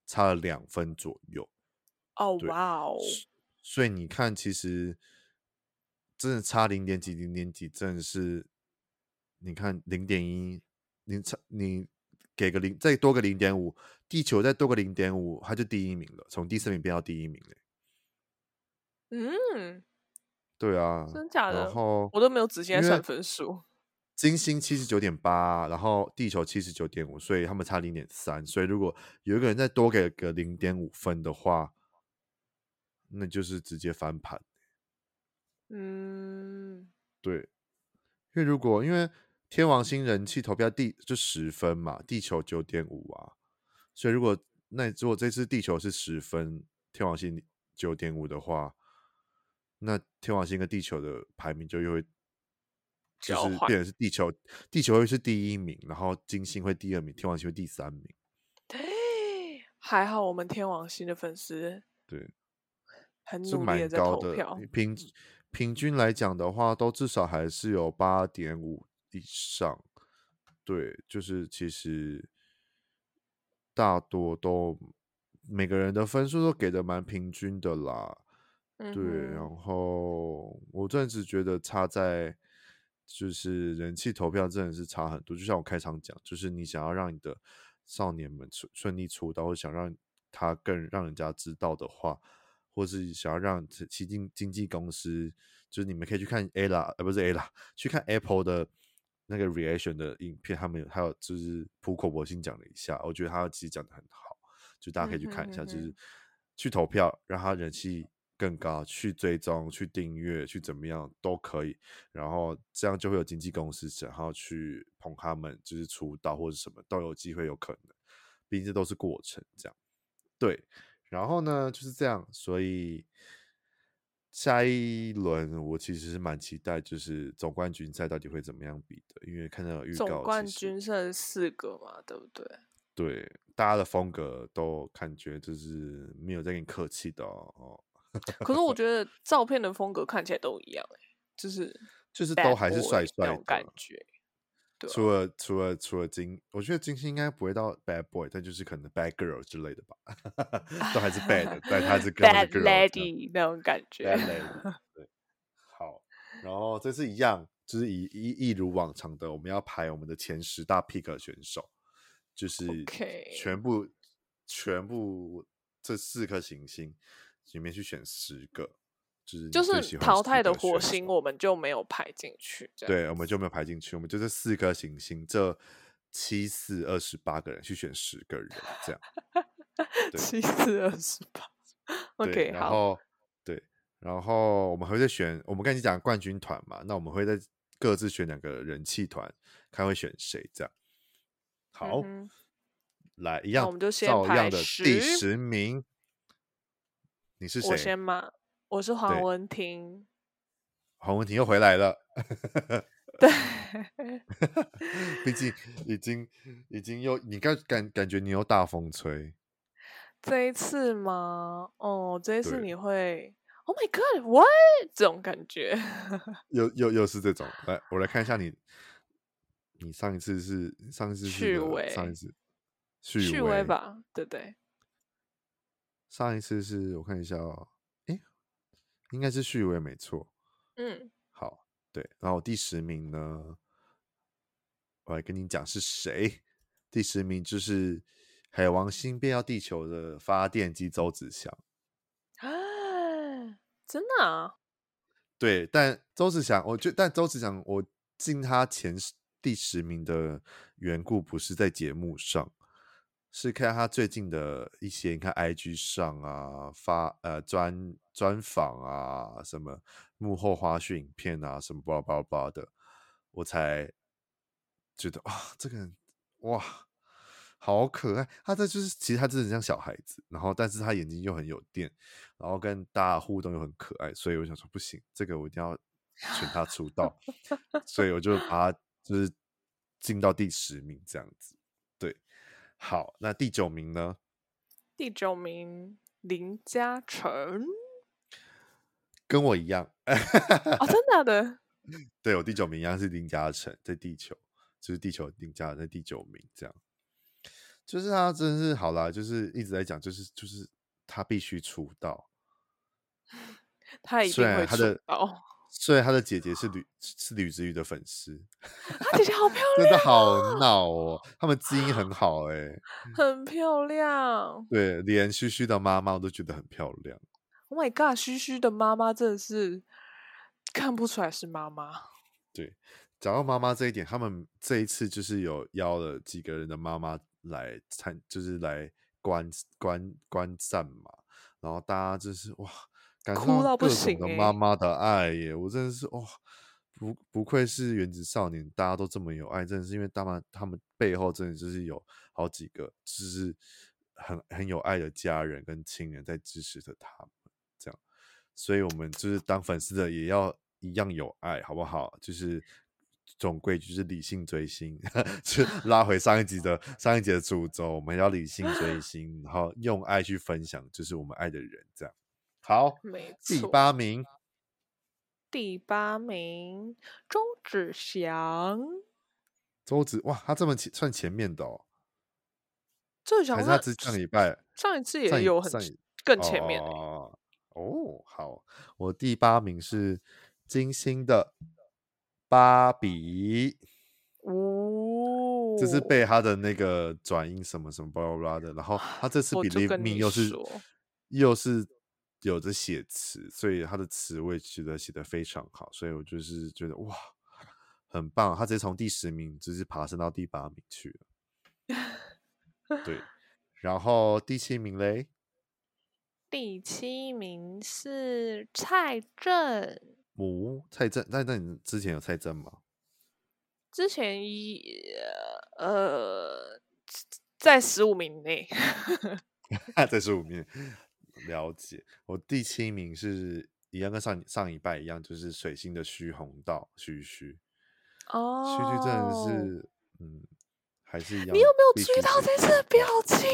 差了两分左右。哦，哇哦！所以你看，其实真的差零点几，零点几，真的是你看零点一，你差你给个零，再多个零点五，地球再多个零点五，它就第一名了，从第四名变到第一名了。嗯，对啊，真假的？然后我都没有仔细来算分数。金星七十九点八，然后地球七十九点五，所以他们差零点三。所以如果有一个人再多给个零点五分的话，那就是直接翻盘。嗯，对，因为如果因为天王星人气投票地就十分嘛，地球九点五啊，所以如果那如果这次地球是十分，天王星。九点五的话，那天王星跟地球的排名就又会就是变成是地球，地球会是第一名，然后金星会第二名，天王星会第三名。对，还好我们天王星的粉丝 对很努力的在投票，平平均来讲的话，都至少还是有八点五以上。对，就是其实大多都。每个人的分数都给的蛮平均的啦，嗯、对。然后我暂时觉得差在就是人气投票真的是差很多。就像我开场讲，就是你想要让你的少年们顺顺利出道，或想让他更让人家知道的话，或是想要让其经经纪公司，就是你们可以去看 Ella，呃，不是 Ella，去看 Apple 的那个 reaction 的影片，他们有还有就是苦口婆心讲了一下，我觉得他其实讲的很好。就大家可以去看一下，就是去投票，让他人气更高，去追踪、去订阅、去怎么样都可以。然后这样就会有经纪公司想要去捧他们，就是出道或者什么都有机会，有可能。毕竟这都是过程，这样对。然后呢，就是这样，所以下一轮我其实是蛮期待，就是总冠军赛到底会怎么样比的，因为看到有预告，总冠军剩四个嘛，对不对？对，大家的风格都感觉就是没有在跟你客气的哦。可是我觉得照片的风格看起来都一样，就是就是都还是帅帅的感觉。除了除了除了金，我觉得金星应该不会到 bad boy，但就是可能 bad girl 之类的吧，都还是 bad，但他是 bad lady 那种感觉。bad lady，对，好，然后这次一样，就是一一一如往常的，我们要排我们的前十大 pick 选手，就是全部.全部这四颗行星里面去选十个。就是就是淘汰的火星，我们就没有排进去。对，我们就没有排进去。我们就这四颗行星，这七四二十八个人去选十个人，这样。七四二十八。OK，然后对，然后我们还会再选。我们刚才讲冠军团嘛，那我们会再各自选两个人气团，看会选谁。这样。好，嗯、来一样，我们就先排的第十名。你是谁？我先嘛？我是黄文婷，黄文婷又回来了。对，毕竟已经已经又你感感感觉你又大风吹。这一次吗？哦，这一次你会？Oh my God，what？这种感觉。又又又是这种。来，我来看一下你。你上一次是上一次是伟上一次旭威吧？对对。上一次是我看一下哦。应该是序位没错，嗯，好，对，然后第十名呢，我来跟你讲是谁。第十名就是海王星变到地球的发电机周子祥啊，真的啊？对，但周子祥，我觉得，但周子祥，我进他前第十名的缘故不是在节目上。是看他最近的一些，你看 IG 上啊发呃专专访啊，什么幕后花絮影片啊，什么巴拉巴拉巴拉的，我才觉得啊，这个人哇，好可爱。他这就是其实他真的像小孩子，然后但是他眼睛又很有电，然后跟大家互动又很可爱，所以我想说不行，这个我一定要选他出道，所以我就把他就是进到第十名这样子。好，那第九名呢？第九名林嘉诚，跟我一样，哦，真的的？对，我第九名一样是林嘉诚，在地球，就是地球林嘉在第九名，这样，就是他真是好啦，就是一直在讲，就是就是他必须出道，他一定会出道。所以他的姐姐是吕是吕子瑜的粉丝，他姐姐好漂亮，真的好闹哦。他们基因很好哎、欸，很漂亮。对，连嘘嘘的妈妈都觉得很漂亮。Oh my god，嘘嘘的妈妈真的是看不出来是妈妈。对，讲到妈妈这一点，他们这一次就是有邀了几个人的妈妈来参，就是来观观观战嘛。然后大家就是哇。感受到不行的妈妈的爱耶，我真的是哇、哦，不不愧是原子少年，大家都这么有爱，真的是因为他们他们背后真的就是有好几个，就是很很有爱的家人跟亲人在支持着他们，这样，所以我们就是当粉丝的也要一样有爱，好不好？就是总归就是理性追星，就 拉回上一集的上一集的主轴，我们要理性追星，然后用爱去分享，就是我们爱的人，这样。好，第八名，第八名，周子祥。周子哇，他这么前算前面的哦。周子祥还是他之上礼拜上一次也有很更前面哦，哦，好，我第八名是金星的芭比。哦，这是被他的那个转音什么什么巴拉巴拉的，然后他这次比例命又是又是。有着写词，所以他的词我也觉得写得非常好，所以我就是觉得哇，很棒。他直接从第十名直接爬升到第八名去了。对，然后第七名嘞？第七名是蔡正。哦，蔡正，那那你之前有蔡正吗？之前一呃，在十五名内，在十五名。了解，我第七名是一样跟上上一拜一样，就是水星的虚红道虚虚。哦，虚虚真的是，嗯，还是一样。你有没有注意到这次的表情？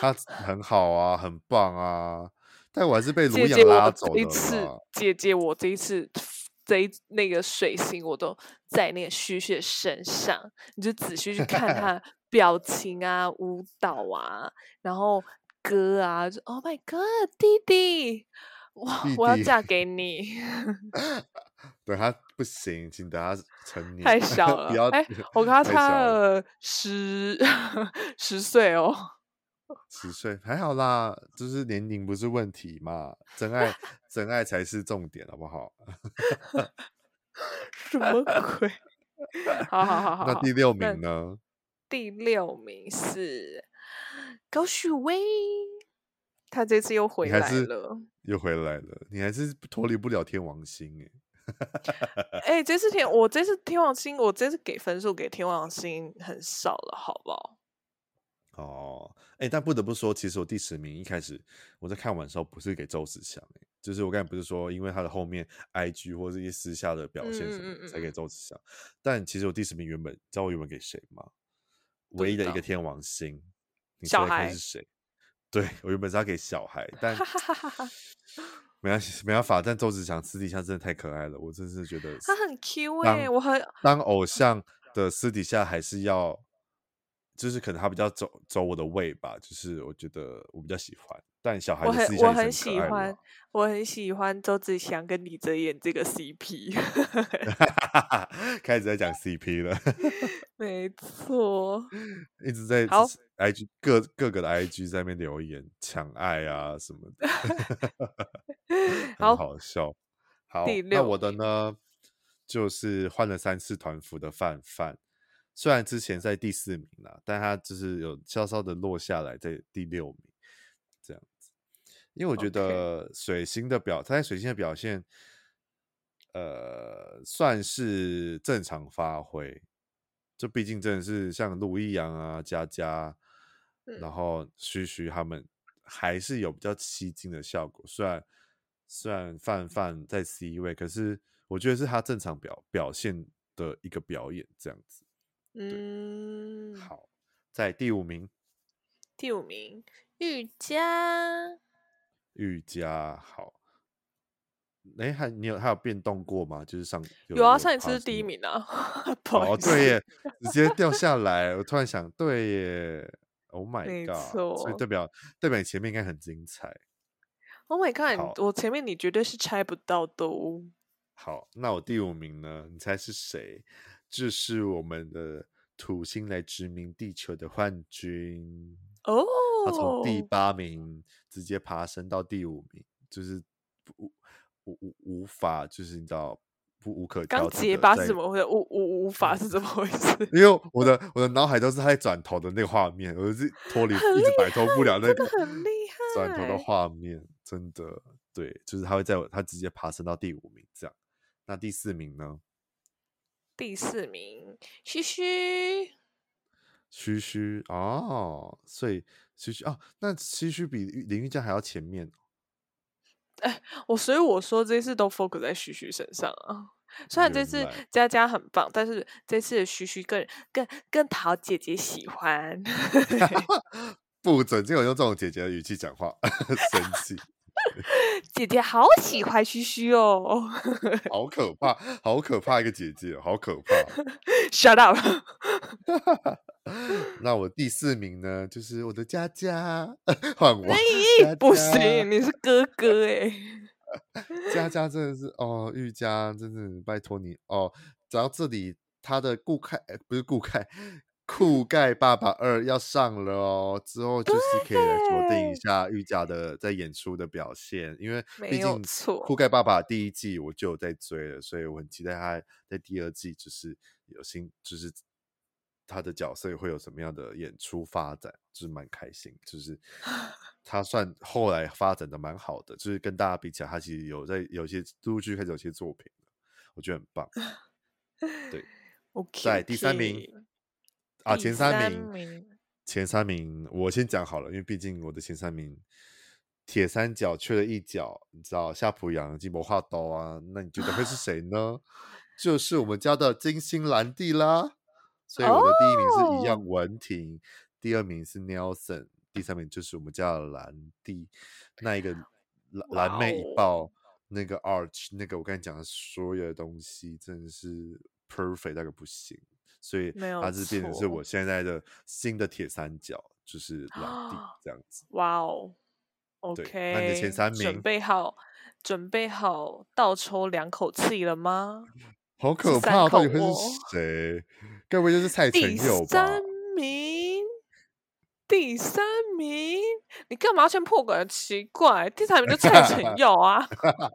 他很好啊，很棒啊，但我还是被卢阳拉走了。姐姐，我这一次，姐姐，我这一次，这一那个水星，我都在那个虚虚的身上，你就仔细去看他表情啊，舞蹈啊，然后歌啊，就 Oh my God，弟弟，我，弟弟我要嫁给你。对他不行，请等他成年。太小了，不要。哎，我跟他差了十十岁哦。十岁还好啦，就是年龄不是问题嘛，真爱 真爱才是重点，好不好？什么鬼？好好好好。那第六名呢？第六名是高旭威，他这次又回来了，又回来了，你还是脱离不了天王星哎。哎、欸，这次天我这次天王星，我这次给分数给天王星很少了，好不好？哦，哎、欸，但不得不说，其实我第十名一开始我在看完的时候不是给周子祥，哎，就是我刚才不是说因为他的后面 IG 或者一些私下的表现什么、才给周子祥，但其实我第十名原本知道我原本给谁吗？唯一的一个天王星，你猜猜是谁？对，我原本是要给小孩，但。没关系，没办法。但周子强私底下真的太可爱了，我真是觉得他很 Q 哎、欸，我很当偶像的私底下还是要，就是可能他比较走走我的胃吧，就是我觉得我比较喜欢。但小孩私底下我很我很喜欢，我很喜欢周子祥跟李泽言这个 CP，开始在讲 CP 了，没错，一直在好 IG 各各个的 IG 在那边留言抢爱啊什么的，很好笑。好，好那我的呢，就是换了三次团服的范范，虽然之前在第四名了，但他就是有稍稍的落下来在第六名这样子。因为我觉得水星的表，他在水星的表现，呃，算是正常发挥。就毕竟真的是像陆一阳啊、佳佳，然后徐徐他们，还是有比较吸睛的效果。虽然虽然范范在 C 位，可是我觉得是他正常表表现的一个表演这样子。嗯，好，在第五名，第五名玉佳。玉佳好，哎，还你有还有变动过吗？就是上有，有啊，上一次是第一名啊，哦，对耶，直接掉下来。我突然想，对耶，Oh my god，所以代表代表你前面应该很精彩。Oh my god，我前面你绝对是猜不到的哦。好，那我第五名呢？你猜是谁？就是我们的土星来殖民地球的幻君。哦，他从第八名直接爬升到第五名，就是无无无无法，就是你知道不无可挑。刚结巴是怎么回事？无无无法是怎么回事？因为我的我的脑海都是他在转头的那个画面，我是脱离一直摆脱不了那个很厉害转头的画面，真的对，就是他会在他直接爬升到第五名这样。那第四名呢？第四名，嘘嘘。嘘嘘哦，所以嘘嘘哦，那嘘嘘比林玉佳还要前面。哎，我所以我说这次都 focus 在嘘嘘身上啊。虽然这次佳佳很棒，但是这次的嘘嘘更更更讨姐姐喜欢。不准就有用这种姐姐的语气讲话，生气。姐姐好喜欢嘘嘘哦，好可怕，好可怕一个姐姐，好可怕。Shut up。那我第四名呢，就是我的佳佳，换我。不行，你是哥哥哎。佳佳真的是哦，玉佳真的拜托你哦，走到这里，他的顾凯不是顾凯。酷盖爸爸二要上了哦，之后就是可以来锁定一下玉甲的在演出的表现，因为毕竟酷盖爸爸第一季我就有在追了，所以我很期待他在第二季就是有新，就是他的角色会有什么样的演出发展，就是蛮开心，就是 他算后来发展的蛮好的，就是跟大家比起来，他其实有在有些陆续开始有些作品，我觉得很棒。对，okay, 在第三名。啊，前三名，名前三名，我先讲好了，因为毕竟我的前三名铁三角缺了一角，你知道夏普阳金魔化刀啊，那你觉得会是谁呢？就是我们家的金星兰蒂啦。所以我的第一名是一样文婷，oh! 第二名是 Nelson，第三名就是我们家的兰蒂。那一个蓝蓝妹一爆.那个 Arch，那个我跟你讲的所有的东西真的是 perfect，那个不行。所以它是变成是我现在的新的铁三角，就是兰蒂这样子。哇哦，OK，那你的前三名准备好，准备好倒抽两口气了吗？好可怕，到底会是谁？该不会就是蔡成佑吧？第三名，第三名，你干嘛要先破梗？奇怪，第三名就蔡成 佑啊！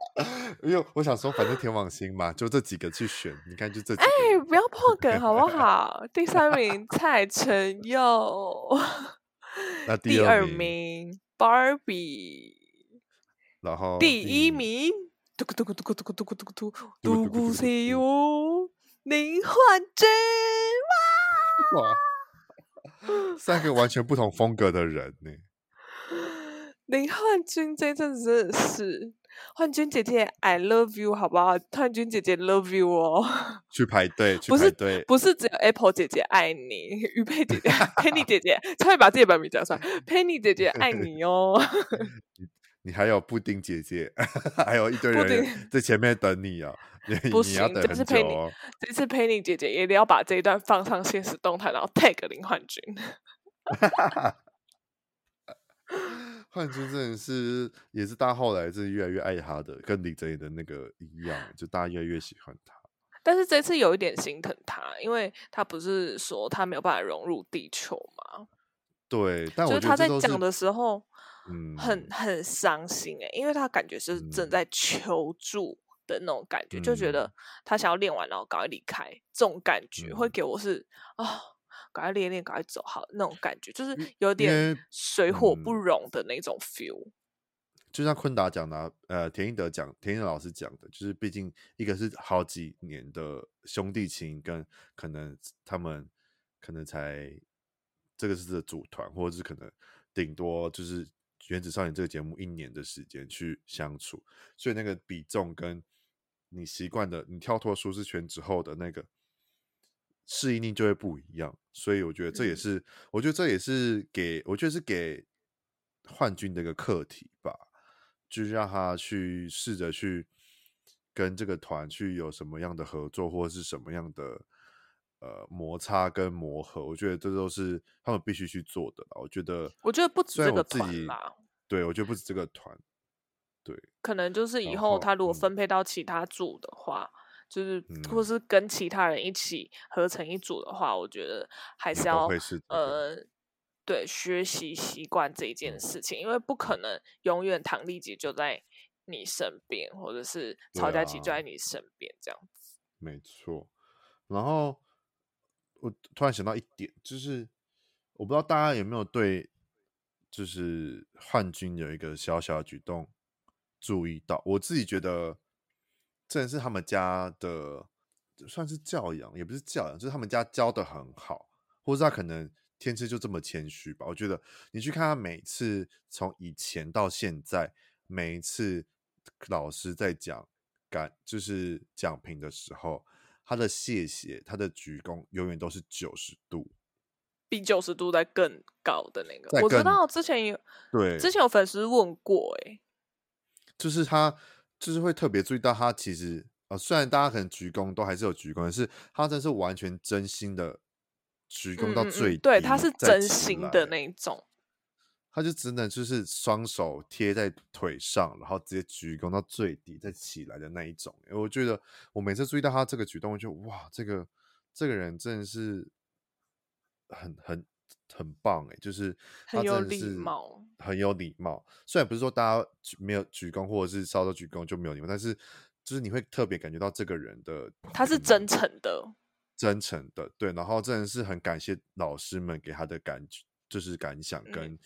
因为我想说，反正天王星嘛，就这几个去选。你看，就这几个。哎，不要破梗好不好？第三名蔡成佑，那第二名 Barbie，然后第一名。嘟咕嘟咕嘟咕嘟咕嘟咕嘟咕嘟，嘟咕林焕君哇！哇，三个完全不同风格的人呢。林焕君这阵子真的是，焕君姐姐，I love you，好不好？焕君姐姐，love you 哦。去排队，去排队，不是不是只有 Apple 姐姐爱你，玉佩姐姐，Penny 姐姐，差点把自己的本名讲出来，Penny 姐姐爱你哦。你还有布丁姐姐，还有一堆人在前面等你啊！你不行，你要等很久哦。这次陪你姐姐也得要把这一段放上现实动态，然后 tag 林焕君。焕君真的是，也是大家后来是越来越爱他的，跟李泽言的那个一样，就大家越来越喜欢他。但是这次有一点心疼他，因为他不是说他没有办法融入地球吗？对，但我觉得他在讲的时候。嗯，很很伤心哎，因为他感觉是正在求助的那种感觉，嗯、就觉得他想要练完然后赶快离开，这种感觉会给我是啊，赶、快练练，赶快走好那种感觉，就是有点水火不容的那种 feel。嗯、就像昆达讲的，呃，田英德讲，田英德老师讲的，就是毕竟一个是好几年的兄弟情，跟可能他们可能才这个是组团，或者是可能顶多就是。原子少年这个节目一年的时间去相处，所以那个比重跟你习惯的，你跳脱舒适圈之后的那个适应力就会不一样。所以我觉得这也是，嗯、我觉得这也是给，我觉得是给幻君的一个课题吧，就是让他去试着去跟这个团去有什么样的合作，或者是什么样的。呃，摩擦跟磨合，我觉得这都是他们必须去做的。我觉得，我觉得不止这个团啦。对，我觉得不止这个团。对，可能就是以后他如果分配到其他组的话，嗯、就是或是跟其他人一起合成一组的话，嗯、我觉得还是要呃，对，学习习惯这一件事情，嗯、因为不可能永远唐丽姐就在你身边，或者是曹佳琪就在你身边这样子。没错，然后。我突然想到一点，就是我不知道大家有没有对，就是焕君有一个小小的举动注意到。我自己觉得，这是他们家的算是教养，也不是教养，就是他们家教的很好，或者他可能天生就这么谦虚吧。我觉得你去看他每次从以前到现在，每一次老师在讲感，就是讲评的时候。他的谢谢，他的鞠躬永远都是九十度，比九十度再更高的那个。我知道之前有对，之前有粉丝问过，哎，就是他就是会特别注意到他其实呃，虽然大家可能鞠躬都还是有鞠躬，但是他真是完全真心的鞠躬到最低，嗯嗯，对，他是真心的那一种。他就只能就是双手贴在腿上，然后直接鞠躬到最低再起来的那一种。我觉得我每次注意到他这个举动，我就哇，这个这个人真的是很很很棒哎，就是很有礼貌，很有礼貌。虽然不是说大家没有鞠躬或者是稍稍鞠躬就没有礼貌，但是就是你会特别感觉到这个人的他是真诚的，真诚的对。然后真的是很感谢老师们给他的感觉，就是感想跟。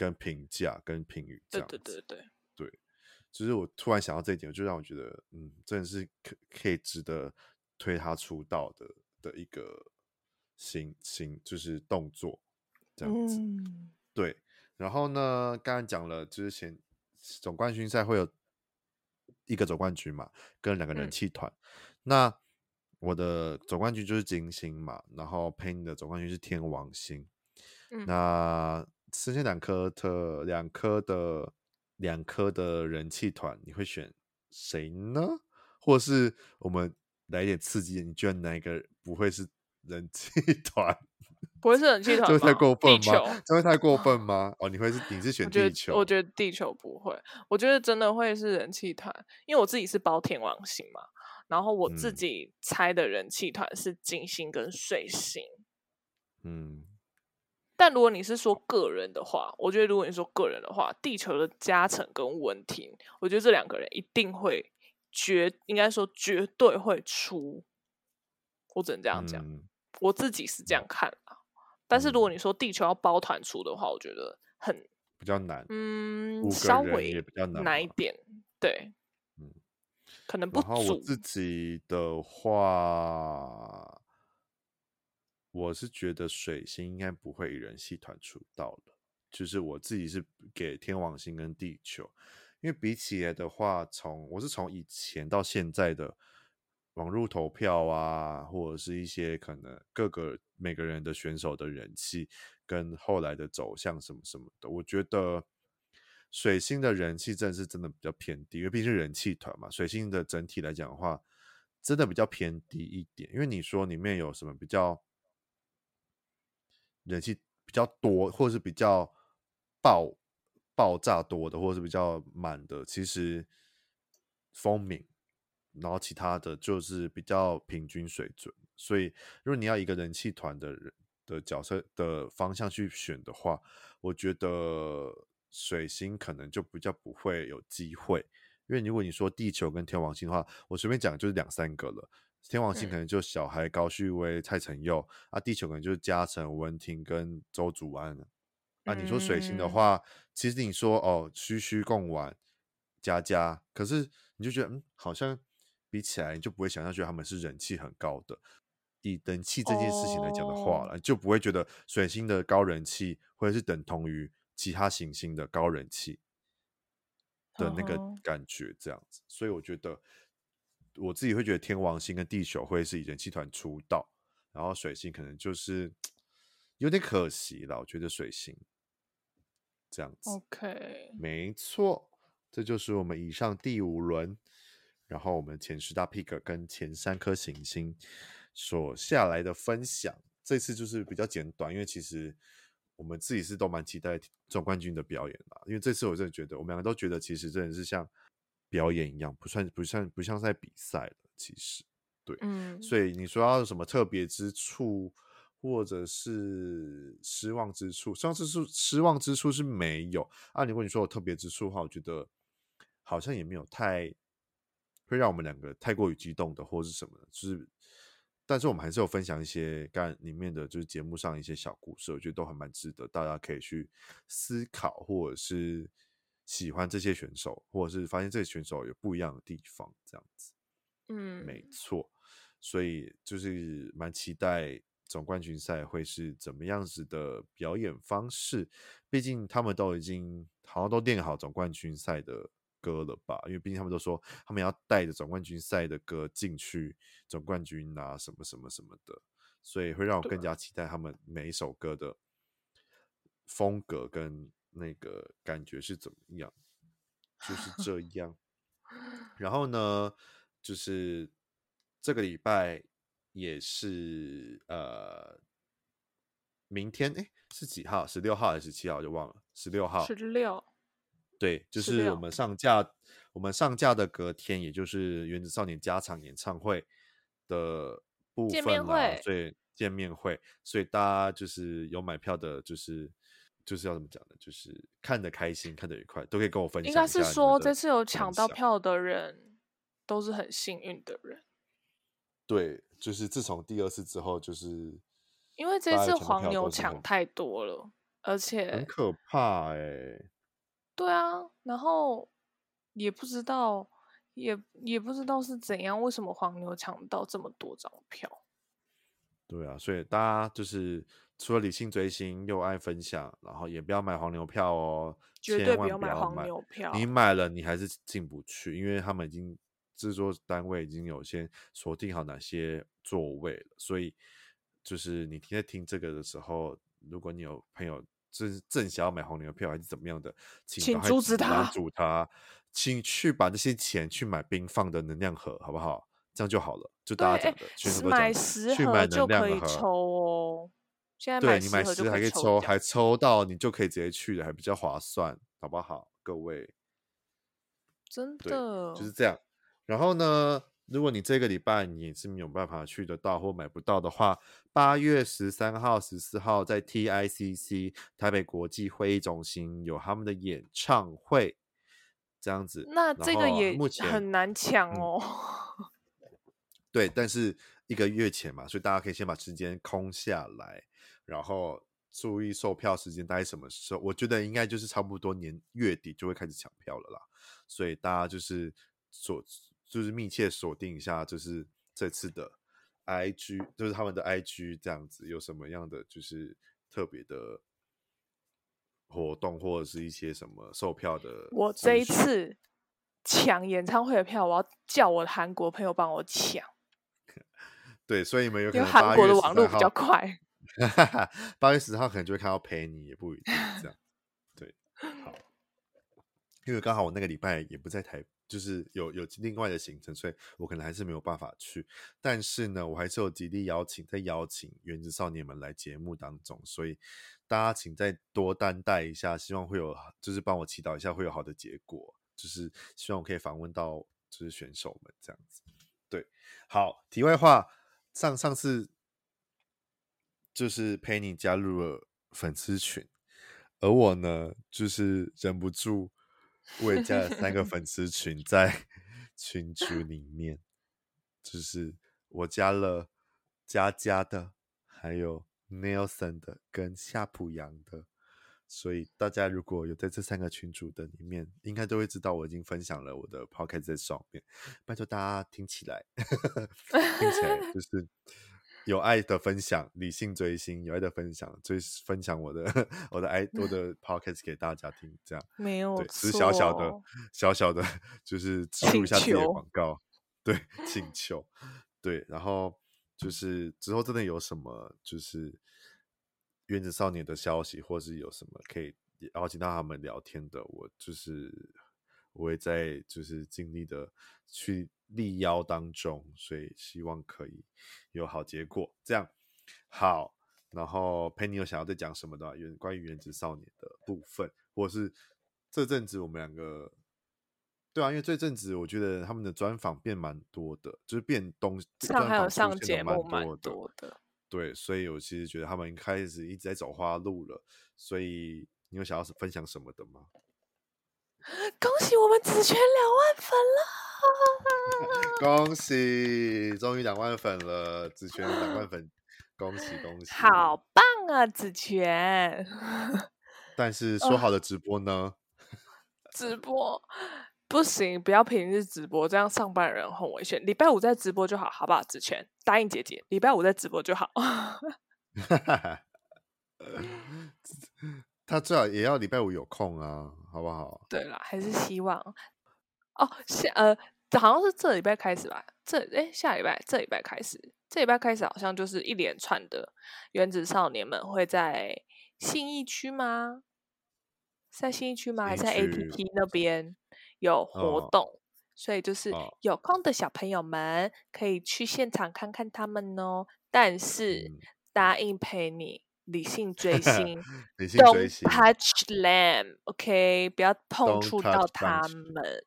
嗯跟评价、跟评语这样子，对对对对对，就是我突然想到这一点，就让我觉得，嗯，真的是可可以值得推他出道的的一个行行，就是动作这样子。嗯、对，然后呢，刚刚讲了，就是前总冠军赛会有一个总冠军嘛，跟两个人气团。嗯、那我的总冠军就是金星嘛，然后配你的总冠军是天王星。嗯、那剩下两颗的两颗的两颗的人气团，你会选谁呢？或是我们来一点刺激？你觉得哪一个不会是人气 团？不会是人气团？这会太过分吗？球这会太过分吗？哦，你会是你是选地球？我觉得地球不会，我觉得真的会是人气团，因为我自己是包天王星嘛，然后我自己猜的人气团是金星跟水星。嗯。但如果你是说个人的话，我觉得如果你说个人的话，地球的加成跟文婷，我觉得这两个人一定会绝，应该说绝对会出。我只能这样讲，嗯、我自己是这样看啊。但是如果你说地球要包团出的话，我觉得很比较难，嗯，稍微也比较难一点，对，嗯，可能不。然后我自己的话。我是觉得水星应该不会以人气团出道了，就是我自己是给天王星跟地球，因为比起来的话，从我是从以前到现在的网络投票啊，或者是一些可能各个每个人的选手的人气跟后来的走向什么什么的，我觉得水星的人气真的是真的比较偏低，因为毕竟是人气团嘛，水星的整体来讲的话，真的比较偏低一点，因为你说里面有什么比较。人气比较多，或者是比较爆爆炸多的，或者是比较满的，其实风鸣，然后其他的就是比较平均水准。所以，如果你要一个人气团的人的角色的方向去选的话，我觉得水星可能就比较不会有机会。因为如果你说地球跟天王星的话，我随便讲就是两三个了。天王星可能就小孩高旭威、蔡成佑、嗯、啊，地球可能就是嘉诚、文婷跟周祖安了。啊，你说水星的话，嗯、其实你说哦，虚虚贡丸、佳佳，可是你就觉得嗯，好像比起来你就不会想象觉得他们是人气很高的。以人气这件事情来讲的话了，哦、就不会觉得水星的高人气或者是等同于其他行星的高人气的那个感觉这样子。哦、所以我觉得。我自己会觉得天王星跟地球会是以人气团出道，然后水星可能就是有点可惜了。我觉得水星这样子，OK，没错，这就是我们以上第五轮，然后我们前十大 pick 跟前三颗行星所下来的分享。这次就是比较简短，因为其实我们自己是都蛮期待总冠军的表演啦。因为这次我真的觉得，我们两个都觉得，其实真的是像。表演一样，不算不算不像在比赛了，其实对，嗯，所以你说要有什么特别之处，或者是失望之处，上次是失望之处是没有啊。如果你说有特别之处的话，我觉得好像也没有太会让我们两个太过于激动的，或是什么的，就是，但是我们还是有分享一些干里面的就是节目上一些小故事，我觉得都还蛮值得大家可以去思考，或者是。喜欢这些选手，或者是发现这些选手有不一样的地方，这样子，嗯，没错，所以就是蛮期待总冠军赛会是怎么样子的表演方式。毕竟他们都已经好像都练好总冠军赛的歌了吧？因为毕竟他们都说他们要带着总冠军赛的歌进去总冠军啊，什么什么什么的，所以会让我更加期待他们每一首歌的风格跟。那个感觉是怎么样？就是 这样。然后呢，就是这个礼拜也是呃，明天哎是几号？十六号还是十七号？就忘了。十六号。十六。对，就是我们上架，我们上架的隔天，也就是《原子少年》加场演唱会的部分嘛，所以见面会，所以大家就是有买票的，就是。就是要怎么讲呢？就是看得开心，看得愉快，都可以跟我分享。应该是说，这次有抢到票的人都是很幸运的人。对，就是自从第二次之后，就是因为这次黄牛抢太多了，而且很可怕哎、欸。对啊，然后也不知道，也也不知道是怎样，为什么黄牛抢到这么多张票？对啊，所以大家就是。除了理性追星又爱分享，然后也不要买黄牛票哦，绝对不要买黄牛票。你买了，你还是进不去，因为他们已经制作单位已经有先锁定好哪些座位了，所以就是你在听这个的时候，如果你有朋友正正想要买黄牛票还是怎么样的，请阻止他，阻他，请去把这些钱去买冰放的能量盒，好不好？这样就好了，就大家讲的，去买十盒就可以抽哦。现在对，你买十还可以抽，还抽到你就可以直接去了，还比较划算，好不好？各位，真的就是这样。然后呢，如果你这个礼拜你是没有办法去得到或买不到的话，八月十三号、十四号在 TICC 台北国际会议中心有他们的演唱会，这样子。那这个也很难抢哦。嗯、对，但是一个月前嘛，所以大家可以先把时间空下来。然后注意售票时间大概什么时候？我觉得应该就是差不多年月底就会开始抢票了啦，所以大家就是锁，就是密切锁定一下，就是这次的 IG，就是他们的 IG 这样子，有什么样的就是特别的活动或者是一些什么售票的。我这一次抢演唱会的票，我要叫我的韩国朋友帮我抢。对，所以你们有可能因为韩国的网络比较快。哈哈，八月十号可能就会看到陪你，也不一定这样。对，好，因为刚好我那个礼拜也不在台，就是有有另外的行程，所以我可能还是没有办法去。但是呢，我还是有极力邀请，在邀请原子少年们来节目当中，所以大家请再多担待一下，希望会有，就是帮我祈祷一下会有好的结果，就是希望我可以访问到就是选手们这样子。对，好，题外话，上上次。就是陪你加入了粉丝群，而我呢，就是忍不住，我也加了三个 粉丝群在群组里面，就是我加了佳佳的，还有 Nelson 的跟夏普阳的，所以大家如果有在这三个群组的里面，应该都会知道我已经分享了我的 Podcast 在上面，拜托大家听起来，听起来就是。有爱的分享，理性追星，有爱的分享，追分享我的 我的爱我 的 podcast 给大家听，这样没。有对，只是小小的小小的，就是植入一下自己的广告，对，请 求，对，然后就是之后真的有什么就是原子少年的消息，或是有什么可以邀请到他们聊天的，我就是我也在就是尽力的去。力邀当中，所以希望可以有好结果。这样好，然后 Penny 有想要再讲什么的话，原关于原子少年的部分，或是这阵子我们两个，对啊，因为这阵子我觉得他们的专访变蛮多的，就是变东上还有上节目蛮多的，对，所以我其实觉得他们开始一直在走花路了。所以你有想要分享什么的吗？恭喜我们子泉两万粉了！恭喜，终于两万粉了，子泉两万粉，恭喜恭喜！好棒啊，子泉！但是说好的直播呢？直播不行，不要平日直播，这样上班人很危险。礼拜五再直播就好，好不好？子泉答应姐姐，礼拜五再直播就好。他最好也要礼拜五有空啊，好不好？对啦，还是希望。哦，下呃，好像是这礼拜开始吧？这哎，下礼拜这礼拜开始，这礼拜开始好像就是一连串的原子少年们会在信义区吗？在信义区吗？还是在 APP 那边有活动？哦、所以就是有空的小朋友们可以去现场看看他们哦。但是、嗯、答应陪你理性追 星，理性追星，Don't touch them，OK，、okay? 不要碰触到他们。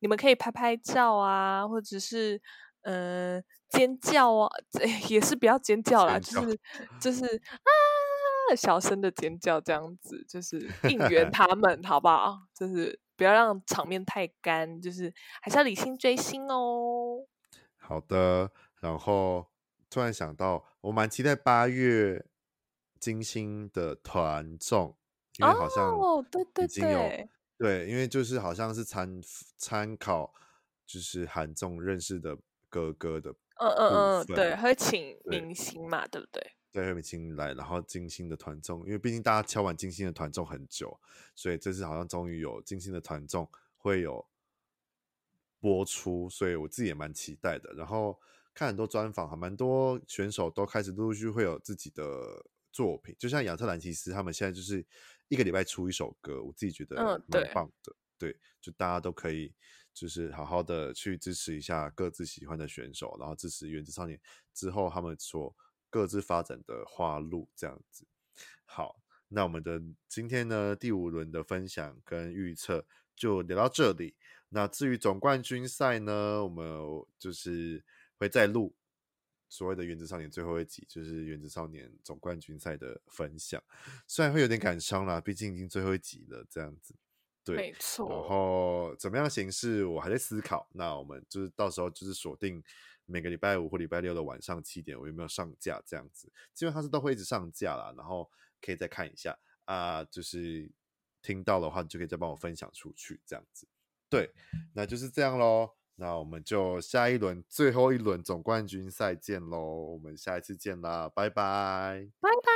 你们可以拍拍照啊，或者是嗯、呃、尖叫啊，也是不要尖叫啦，叫就是就是啊小声的尖叫这样子，就是应援 他们，好不好？就是不要让场面太干，就是还是要理性追星哦。好的，然后突然想到，我蛮期待八月金星的团综，因为好像已经有。哦，对对对。对，因为就是好像是参参考，就是韩综认识的哥哥的，嗯嗯嗯，对，会请明星嘛，对，对不对？对，会请来，然后金星的团综，因为毕竟大家敲完金星的团综很久，所以这次好像终于有金星的团综会有播出，所以我自己也蛮期待的。然后看很多专访，还蛮多选手都开始陆陆续续会有自己的作品，就像亚特兰蒂斯他们现在就是一个礼拜出一首歌，我自己觉得蛮棒的。嗯、对，对，就大家都可以。就是好好的去支持一下各自喜欢的选手，然后支持原子少年之后他们所各自发展的花路这样子。好，那我们的今天呢，第五轮的分享跟预测就聊到这里。那至于总冠军赛呢，我们就是会再录所谓的原子少年最后一集，就是原子少年总冠军赛的分享。虽然会有点感伤啦，毕竟已经最后一集了，这样子。对，没错。然后怎么样形式，我还在思考。那我们就是到时候就是锁定每个礼拜五或礼拜六的晚上七点，我有没有上架这样子？基本上是都会一直上架啦，然后可以再看一下啊，就是听到的话，你就可以再帮我分享出去这样子。对，那就是这样喽。那我们就下一轮最后一轮总冠军赛见喽。我们下一次见啦，拜拜，拜拜。